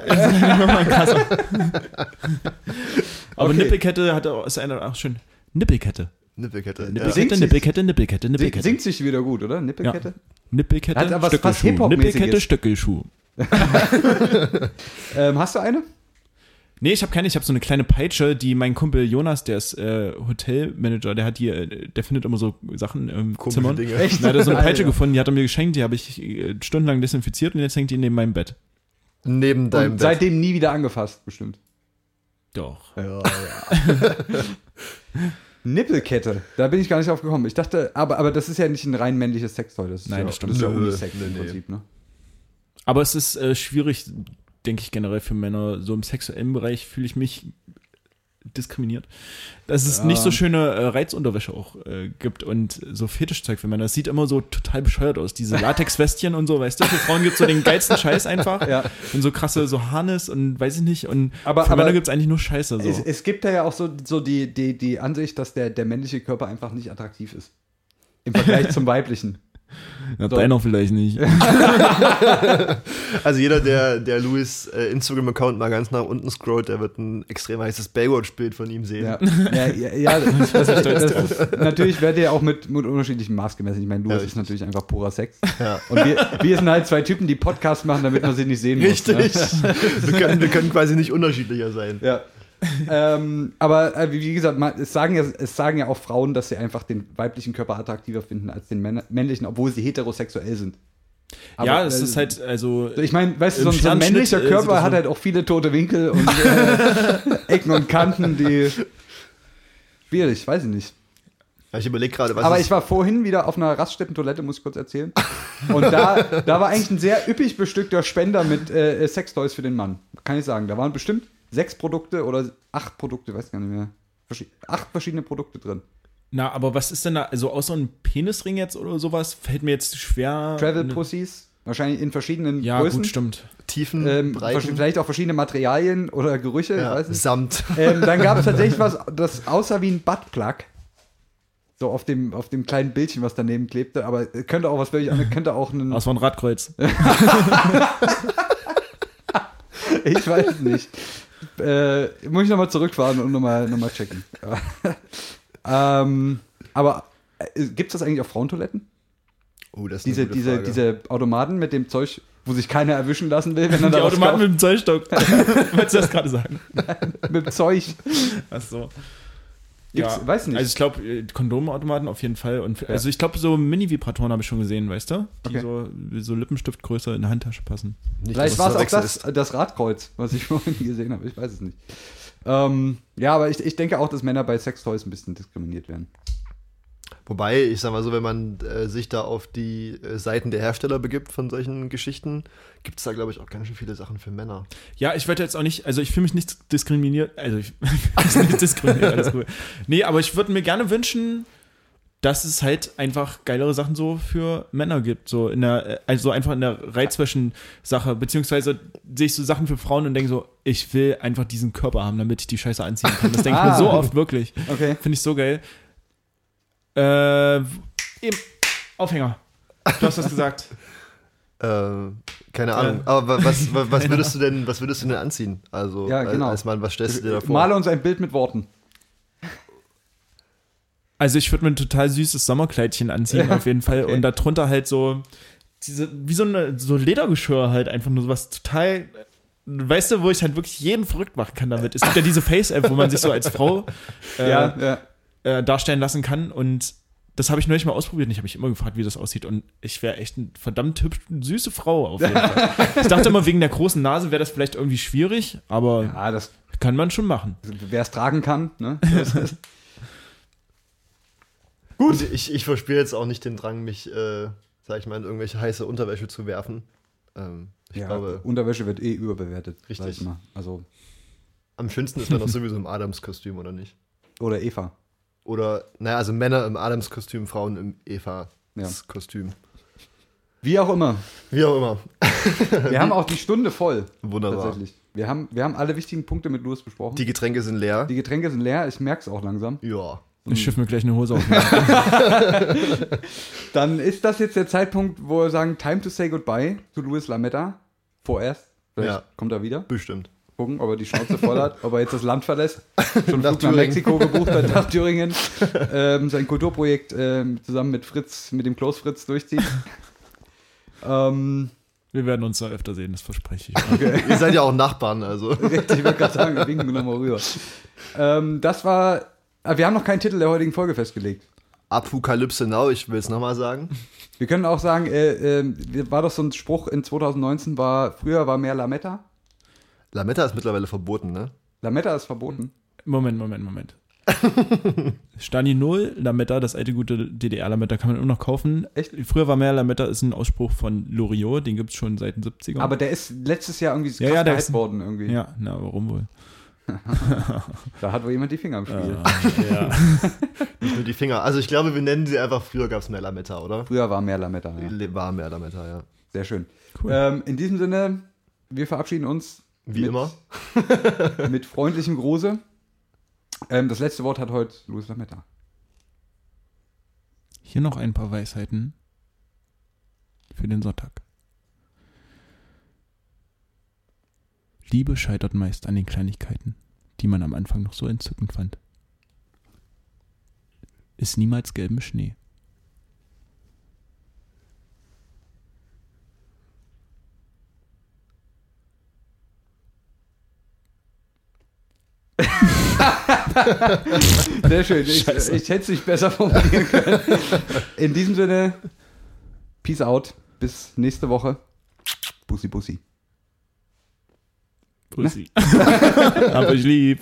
Aber Okay. Nippelkette hat auch, ist eine, ach schön. Nippelkette. Nippelkette. Ja. Singt Nippelkette, Nippelkette, Nippelkette, Sing, Nippelkette. singt sich wieder gut, oder? Nippelkette? Nippelkette, Hat aber was fast Stöckelschuh. Nippelkette, Stöckelschuh. Ähm, hast du eine? Nee, ich habe keine, ich habe so eine kleine Peitsche, die mein Kumpel Jonas, der ist äh, Hotelmanager, der hat die, äh, der findet immer so Sachen im Komische Zimmer. Dinge. Echt? Da hat er so eine Peitsche Alter. gefunden, die hat er mir geschenkt, die habe ich äh, stundenlang desinfiziert und jetzt hängt die neben meinem Bett. Neben deinem Und Bett. seitdem nie wieder angefasst, bestimmt. Doch. Ja, ja. Nippelkette, da bin ich gar nicht drauf gekommen. Ich dachte, aber, aber das ist ja nicht ein rein männliches Sextoy. Das ist Nein, ja, das stimmt. Das ist ja Unisex nee, im. Prinzip, ne? Aber es ist äh, schwierig, denke ich generell für Männer. So im sexuellen Bereich fühle ich mich diskriminiert, dass es Ja. nicht so schöne äh, Reizunterwäsche auch äh, gibt und so Fetischzeug für Männer. Das sieht immer so total bescheuert aus. Diese Latexwestchen und so, weißt du, für Frauen gibt es so den geilsten Scheiß einfach. Ja. Und so krasse, so Harness und weiß ich nicht. Und Aber- für aber- Männer gibt es eigentlich nur Scheiße. So. Es, es gibt da ja auch so, so die, die, die Ansicht, dass der, der männliche Körper einfach nicht attraktiv ist. Im Vergleich zum weiblichen. Ja, so. deiner vielleicht nicht. Also jeder, der, der Louis äh, Instagram-Account mal ganz nach unten scrollt, der wird ein extrem heißes Baywatch-Bild von ihm sehen. Ja, ja, ja, ja das, das, ist, natürlich werdet ihr auch mit, mit unterschiedlichen Maß gemessen. Ich meine, Louis Ja, ist richtig. natürlich einfach purer Sex. Ja. Und wir, wir sind halt zwei Typen, die Podcasts machen, damit man sie nicht sehen Richtig. muss. Ne? wir, können, wir können quasi nicht unterschiedlicher sein. Ja. Ähm, aber äh, wie wie gesagt, man, es, sagen ja, es sagen ja auch Frauen, dass sie einfach den weiblichen Körper attraktiver finden als den Männer, männlichen, obwohl sie heterosexuell sind. Aber, ja, es äh, ist halt, also. Ich meine, weißt du, so ein, so ein männlicher äh, Körper hat halt auch viele tote Winkel und äh, Ecken und Kanten, die. Schwierig, weiß ich nicht. Ich überlege gerade, was Aber ich war vorhin wieder auf einer Raststätten-Toilette, muss ich kurz erzählen. Und da, da war eigentlich ein sehr üppig bestückter Spender mit äh, Sextoys für den Mann. Kann ich sagen. Da waren bestimmt sechs Produkte oder acht Produkte, weiß gar nicht mehr. Verschi acht verschiedene Produkte drin. Na, aber was ist denn da, also außer ein Penisring jetzt oder sowas, fällt mir jetzt schwer. Travel Pussies, wahrscheinlich in verschiedenen Ja, Größen. gut, stimmt. Tiefen, Ähm, Breiten, vielleicht auch verschiedene Materialien oder Gerüche, ja, weiß nicht. Samt. Ähm, dann gab es tatsächlich was, das aussah wie ein Buttplug. So auf dem, auf dem kleinen Bildchen, was daneben klebte, aber könnte auch was völlig anderes, könnte auch ein. Es war ein Radkreuz. Ich weiß es nicht. Äh, muss ich nochmal zurückfahren und nochmal noch mal checken. ähm, aber äh, gibt es das eigentlich auf Frauentoiletten? Oh, das ist Diese, eine gute diese, Frage. diese Automaten mit dem Zeug, wo sich keiner erwischen lassen will, wenn er Die da was Automaten mit kauft? dem Zollstock. Wolltest du das gerade sagen? mit dem Zeug. Ach so. Gibt's, weiß nicht. Also ich glaube, Kondomautomaten auf jeden Fall. Und also ich glaube, so Mini-Vibratoren habe ich schon gesehen, weißt du? Die Okay. so, so Lippenstiftgröße in der Handtasche passen. Nicht, Vielleicht war es auch das, das Radkreuz, was ich vorhin gesehen habe. Ich weiß es nicht. Ähm, ja, aber ich, ich denke auch, dass Männer bei Sextoys ein bisschen diskriminiert werden. Wobei, ich sag mal so, wenn man äh, sich da auf die äh, Seiten der Hersteller begibt von solchen Geschichten, gibt es da, glaube ich, auch ganz schön viele Sachen für Männer. Ja, ich wollte jetzt auch nicht, also ich fühle mich nicht diskriminiert, also ich fühle mich nicht diskriminiert, alles cool. Nee, aber ich würde mir gerne wünschen, dass es halt einfach geilere Sachen so für Männer gibt, so in der, also einfach in der Reizwäschen-Sache, beziehungsweise sehe ich so Sachen für Frauen und denke so, ich will einfach diesen Körper haben, damit ich die Scheiße anziehen kann. Das denke ich Ah. mir so oft, wirklich. Okay. Finde ich so geil. Äh, eben, Aufhänger. Du hast das gesagt. Äh, keine Ahnung. Aber wa- was, wa- was würdest du denn, was würdest du denn anziehen? Also Ja, genau. als Mann, was stellst du dir da vor? Male uns ein Bild mit Worten. Also ich würde mir ein total süßes Sommerkleidchen anziehen, Ja, auf jeden Fall. okay. Und darunter halt so, diese, wie so eine, so Ledergeschirr halt, einfach nur sowas total, weißt du, wo ich halt wirklich jeden verrückt machen kann damit. Es gibt ja diese Face-App, wo man sich so als Frau äh, ja, ja. Äh, darstellen lassen kann und das habe ich neulich mal ausprobiert und ich habe mich immer gefragt, wie das aussieht und ich wäre echt eine verdammt hübsch, süße Frau auf jeden Fall. Ich dachte immer, wegen der großen Nase wäre das vielleicht irgendwie schwierig, aber Ja, das, kann man schon machen. wer es tragen kann, ne? Gut. Ich, ich verspüre jetzt auch nicht den Drang, mich, äh, sag ich mal, in irgendwelche heiße Unterwäsche zu werfen. Ähm, ich ja, glaube, Unterwäsche wird eh überbewertet. Richtig. sag ich mal. Also, am schönsten ist man doch sowieso im Adams-Kostüm, oder nicht? oder Eva. Oder, naja, also Männer im Adams-Kostüm, Frauen im Eva-Kostüm. Wie auch immer. Wie auch immer. Wir haben auch die Stunde voll. Wunderbar. Tatsächlich. Wir haben, wir haben alle wichtigen Punkte mit Louis besprochen. Die Getränke sind leer. Die Getränke sind leer, ich merke es auch langsam. ja. Ich schiff mir gleich eine Hose auf. Dann ist das jetzt der Zeitpunkt, wo wir sagen, time to say goodbye zu Luis Lametta. Vorerst. Vielleicht Ja. kommt er wieder. Bestimmt. Gucken, ob er die Schnauze voll hat, ob er jetzt das Land verlässt. Schon Nach Flug nach. Mexiko gebucht hat, nach Thüringen. ähm, sein Kulturprojekt ähm, zusammen mit Fritz, mit dem Klaus Fritz durchzieht. ähm, Wir werden uns da öfter sehen, das verspreche ich. Ihr seid ja auch Nachbarn, also. richtig, ich wollte gerade sagen, wir winken nochmal rüber. Ähm, das war, ah, wir haben noch keinen Titel der heutigen Folge festgelegt. Apokalypse Now, ich will es nochmal sagen. Wir können auch sagen, äh, äh, war doch so ein Spruch in 2019, war, früher war mehr Lametta. Lametta ist mittlerweile verboten, ne? Lametta ist verboten. Moment, Moment, Moment. Stani 0, Lametta, das alte gute DDR-Lametta kann man immer noch kaufen. Echt? Früher war mehr Lametta, ist ein Ausspruch von Loriot, den gibt es schon seit den 70ern. Aber der ist letztes Jahr irgendwie Ja, ja, krass der ist- worden irgendwie. ja, na, warum wohl? Da hat wohl jemand die Finger im Spiel. ja. Nicht nur die Finger. Also ich glaube, wir nennen sie einfach, früher gab es mehr Lametta, oder? Früher war mehr Lametta. Ja. War mehr Lametta, ja. Sehr schön. Cool. Ähm, in diesem Sinne, wir verabschieden uns. Wie mit, immer. Mit freundlichem Gruße. Ähm, das letzte Wort hat heute Luis Lametta. Hier noch ein paar Weisheiten für den Sonntag. Liebe scheitert meist an den Kleinigkeiten, die man am Anfang noch so entzückend fand. Ist niemals gelben Schnee. Sehr schön. Ich, ich hätte es nicht besser formulieren können. In diesem Sinne, Peace out. Bis nächste Woche. Bussi, Bussi. Pussy. Hab euch lieb.